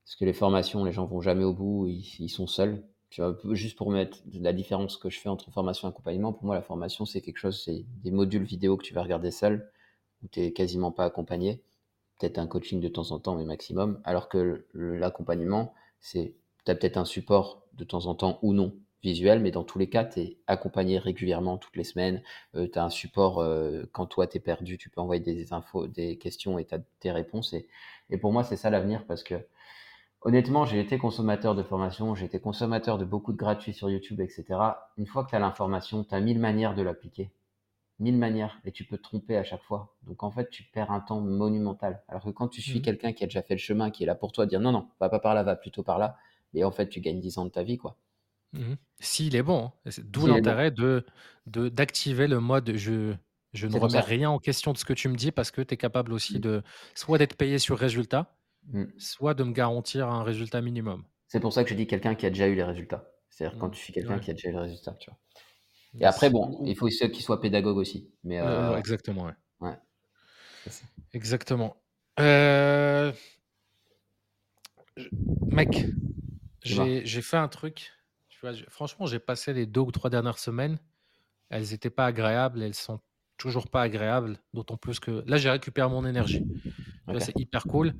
Speaker 1: Parce que les formations, les gens vont jamais au bout, ils sont seuls. Tu vois, juste pour mettre la différence que je fais entre formation et accompagnement, pour moi, la formation, c'est quelque chose, c'est des modules vidéo que tu vas regarder seul, où tu n'es quasiment pas accompagné. Peut-être un coaching de temps en temps, mais maximum. Alors que l'accompagnement, c'est, tu as peut-être un support de temps en temps ou non visuel, mais dans tous les cas, tu es accompagné régulièrement toutes les semaines. Euh, tu as un support, euh, quand toi, tu es perdu, tu peux envoyer des infos, des questions et tu as tes réponses. Et, et pour moi, c'est ça l'avenir parce que Honnêtement, j'ai été consommateur de formation, j'ai été consommateur de beaucoup de gratuits sur YouTube, etc. Une fois que tu as l'information, tu as mille manières de l'appliquer. Mille manières. Et tu peux te tromper à chaque fois. Donc en fait, tu perds un temps monumental. Alors que quand tu suis mmh. quelqu'un qui a déjà fait le chemin, qui est là pour toi, dire non, non, va pas par là, va plutôt par là. Et en fait, tu gagnes 10 ans de ta vie, quoi.
Speaker 2: Mmh S'il est bon. Hein. D'où l'intérêt de d'activer le mode je, Je ne remets rien en question de ce que tu me dis parce que tu es capable aussi mmh. de soit d'être payé sur résultat, mmh. soit de me garantir un résultat minimum.
Speaker 1: C'est pour ça que je dis quelqu'un qui a déjà eu les résultats. C'est-à-dire quand tu suis quelqu'un qui a déjà eu les résultats, tu vois. Et après, bon, il faut qu'il soit pédagogue aussi. Mais,
Speaker 2: euh, exactement, ouais. ouais. Exactement. Euh... Mec, j'ai fait un truc. Tu vois, franchement, j'ai passé les deux ou trois dernières semaines. Elles n'étaient pas agréables. Elles sont toujours pas agréables. D'autant plus que là, j'ai récupéré mon énergie. C'est hyper cool.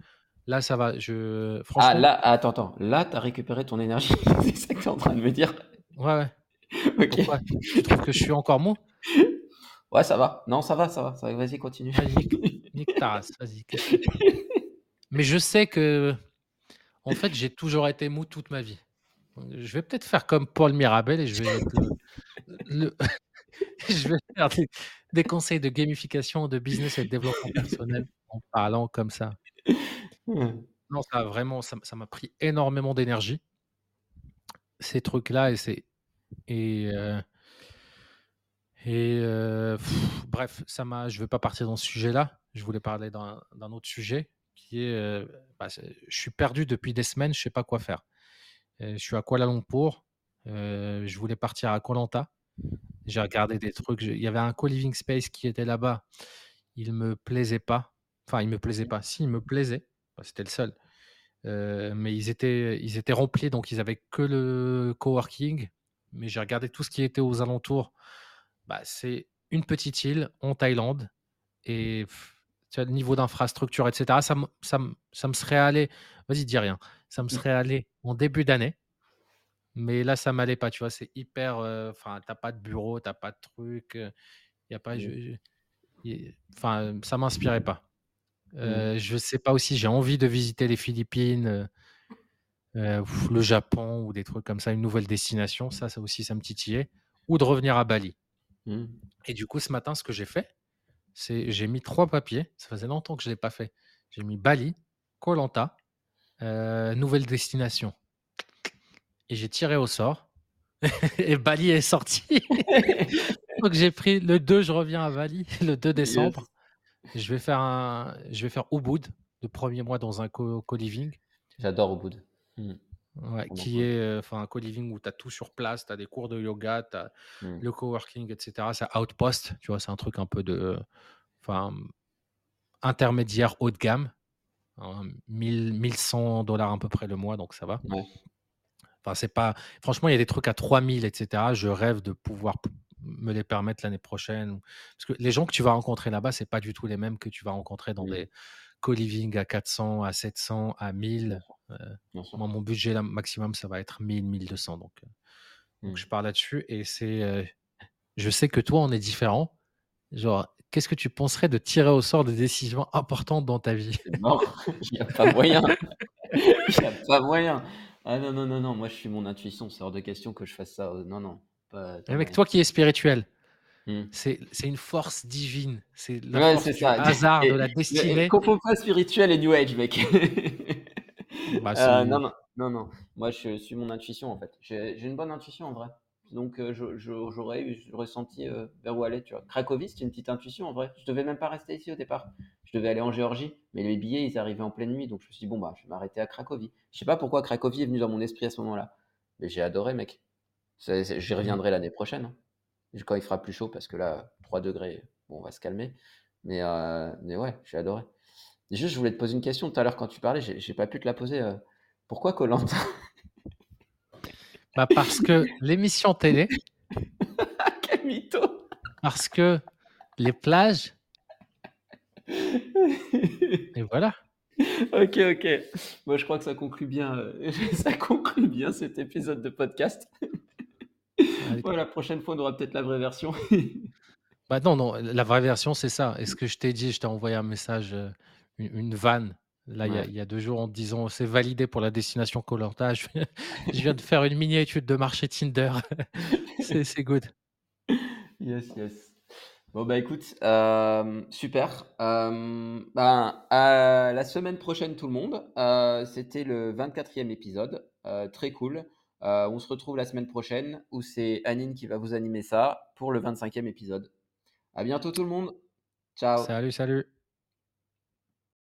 Speaker 2: Là, ça va. Je...
Speaker 1: Ah, là, attends, attends. Là, tu as récupéré ton énergie. C'est ça que tu es en train de me dire.
Speaker 2: Ouais, ouais. Pourquoi? Tu trouves que je suis encore mou?
Speaker 1: Ouais, ça va. Non, ça va, ça va. va. Vas-y, continue.
Speaker 2: Vas-y, nique ta Vas-y. Mais je sais que, en fait, j'ai toujours été mou toute ma vie. Je vais peut-être faire comme Paul Mirabel et je vais, je vais faire des, conseils de gamification, de business et de développement personnel en parlant comme ça. Non, ça a vraiment, ça m'a pris énormément d'énergie. Ces trucs-là, et c'est et, euh, et euh, bref, ça m'a. Je ne vais pas partir dans ce sujet-là. Je voulais parler d'un autre sujet qui est, euh, bah, je suis perdu depuis des semaines, je sais pas quoi faire. je suis à Kuala Lumpur. je voulais partir à Koh J'ai regardé des trucs. il y avait un co-living space qui était là-bas. Il me plaisait pas. Enfin, il me plaisait pas. Si, il me plaisait. C'était le seul. mais ils étaient, ils étaient remplis, donc ils avaient que le coworking mais j'ai regardé tout ce qui était aux alentours. Bah, c'est une petite île en Thaïlande. Et tu le niveau d'infrastructure, etc. Ça, ça, ça, me serait allé. Vas-y, dis rien. Ça me mmh. serait allé en début d'année. Mais là, ça m'allait pas. Tu vois, c'est hyper. Enfin, tu t'as pas de bureau, t'as pas de truc. Il y a pas. Enfin, ça m'inspirait pas. Euh, Je sais pas aussi. J'ai envie de visiter les Philippines. Euh, le Japon ou des trucs comme ça, une nouvelle destination, ça, ça aussi, ça me titillait, ou de revenir à Bali. Mmh. Et du coup, ce matin, ce que j'ai fait, c'est j'ai mis trois papiers. Ça faisait longtemps que je ne l'ai pas fait. J'ai mis Bali, Koh Lanta, euh, nouvelle destination. Et j'ai tiré au sort. et Bali est sorti. Donc j'ai pris le 2, je reviens à Bali, le 2 décembre. Je vais faire un, je vais faire Ubud, le premier mois dans un co-living.
Speaker 1: J'adore Ubud.
Speaker 2: Mmh. Ouais, qui est enfin un co-living où tu as tout sur place, tu as des cours de yoga, tu as mmh. le coworking, etc. C'est Outpost, tu vois, c'est un truc un peu de enfin intermédiaire haut de gamme. Hein, 1100 dollars à peu près le mois, donc ça va. Enfin, c'est pas. Franchement, il y a des trucs à 3000, etc. Je rêve de pouvoir me les permettre l'année prochaine. Parce que les gens que tu vas rencontrer là-bas, c'est pas du tout les mêmes que tu vas rencontrer dans des co-living à 400, à 700, à 1000. Euh, moi, mon budget là, maximum, ça va être 1000, 1200. Donc, euh, donc mmh. je pars là-dessus. Et c'est. Euh, je sais que toi, on est différent. Genre, qu'est-ce que tu penserais de tirer au sort des décisions importantes dans ta vie?
Speaker 1: Non, il n'y a pas moyen. Il n'y a pas moyen. Ah non, non, non, non. Moi, je suis mon intuition. C'est hors de question que je fasse ça. Non, non.
Speaker 2: Pas, Avec toi qui es spirituel, Mmh. C'est une force divine. C'est le hasard, de la destinée.
Speaker 1: Confonds pas spirituel et New Age, mec. Bah, euh, non, non, non, non. Moi, je suis mon intuition, en fait. J'ai une bonne intuition, en vrai. Donc, euh, j'aurais ressenti euh, vers où aller, tu vois. Cracovie, c'est une petite intuition, en vrai. Je devais même pas rester ici au départ. Je devais aller en Géorgie, mais les billets, ils arrivaient en pleine nuit. Donc, je me suis dit, bon, bah, je vais m'arrêter à Cracovie. Je sais pas pourquoi Cracovie est venu dans mon esprit à ce moment-là. Mais j'ai adoré, mec. J'y reviendrai l'année prochaine. Hein quand il fera plus chaud, parce que là, 3 degrés, bon, on va se calmer. Mais, euh, mais ouais, j'ai adoré. juste, je voulais te poser une question tout à l'heure quand tu parlais, j'ai pas pu te la poser. Euh, pourquoi Colanta?
Speaker 2: Bah Parce que l'émission télé.
Speaker 1: Quel mytho
Speaker 2: Parce que les plages. Et voilà.
Speaker 1: Ok, ok. Moi, je crois que ça conclut bien, euh, ça conclut bien cet épisode de podcast la prochaine fois, on aura peut-être la vraie version.
Speaker 2: bah non, non, la vraie version, c'est ça. Est-ce que je t'ai dit, je t'ai envoyé un message, euh, une, vanne, là, il y, a deux jours, en te disant c'est validé pour la destination Colorta. Je, viens de faire une mini-étude de marché Tinder. c'est good.
Speaker 1: Yes, yes. Bon, bah écoute, euh, super. Euh, bah, la semaine prochaine, tout le monde. C'était le 24e épisode. très cool. Euh, on se retrouve la semaine prochaine où c'est Anine qui va vous animer ça pour le 25e épisode. À bientôt tout le monde. Ciao.
Speaker 2: Salut, salut.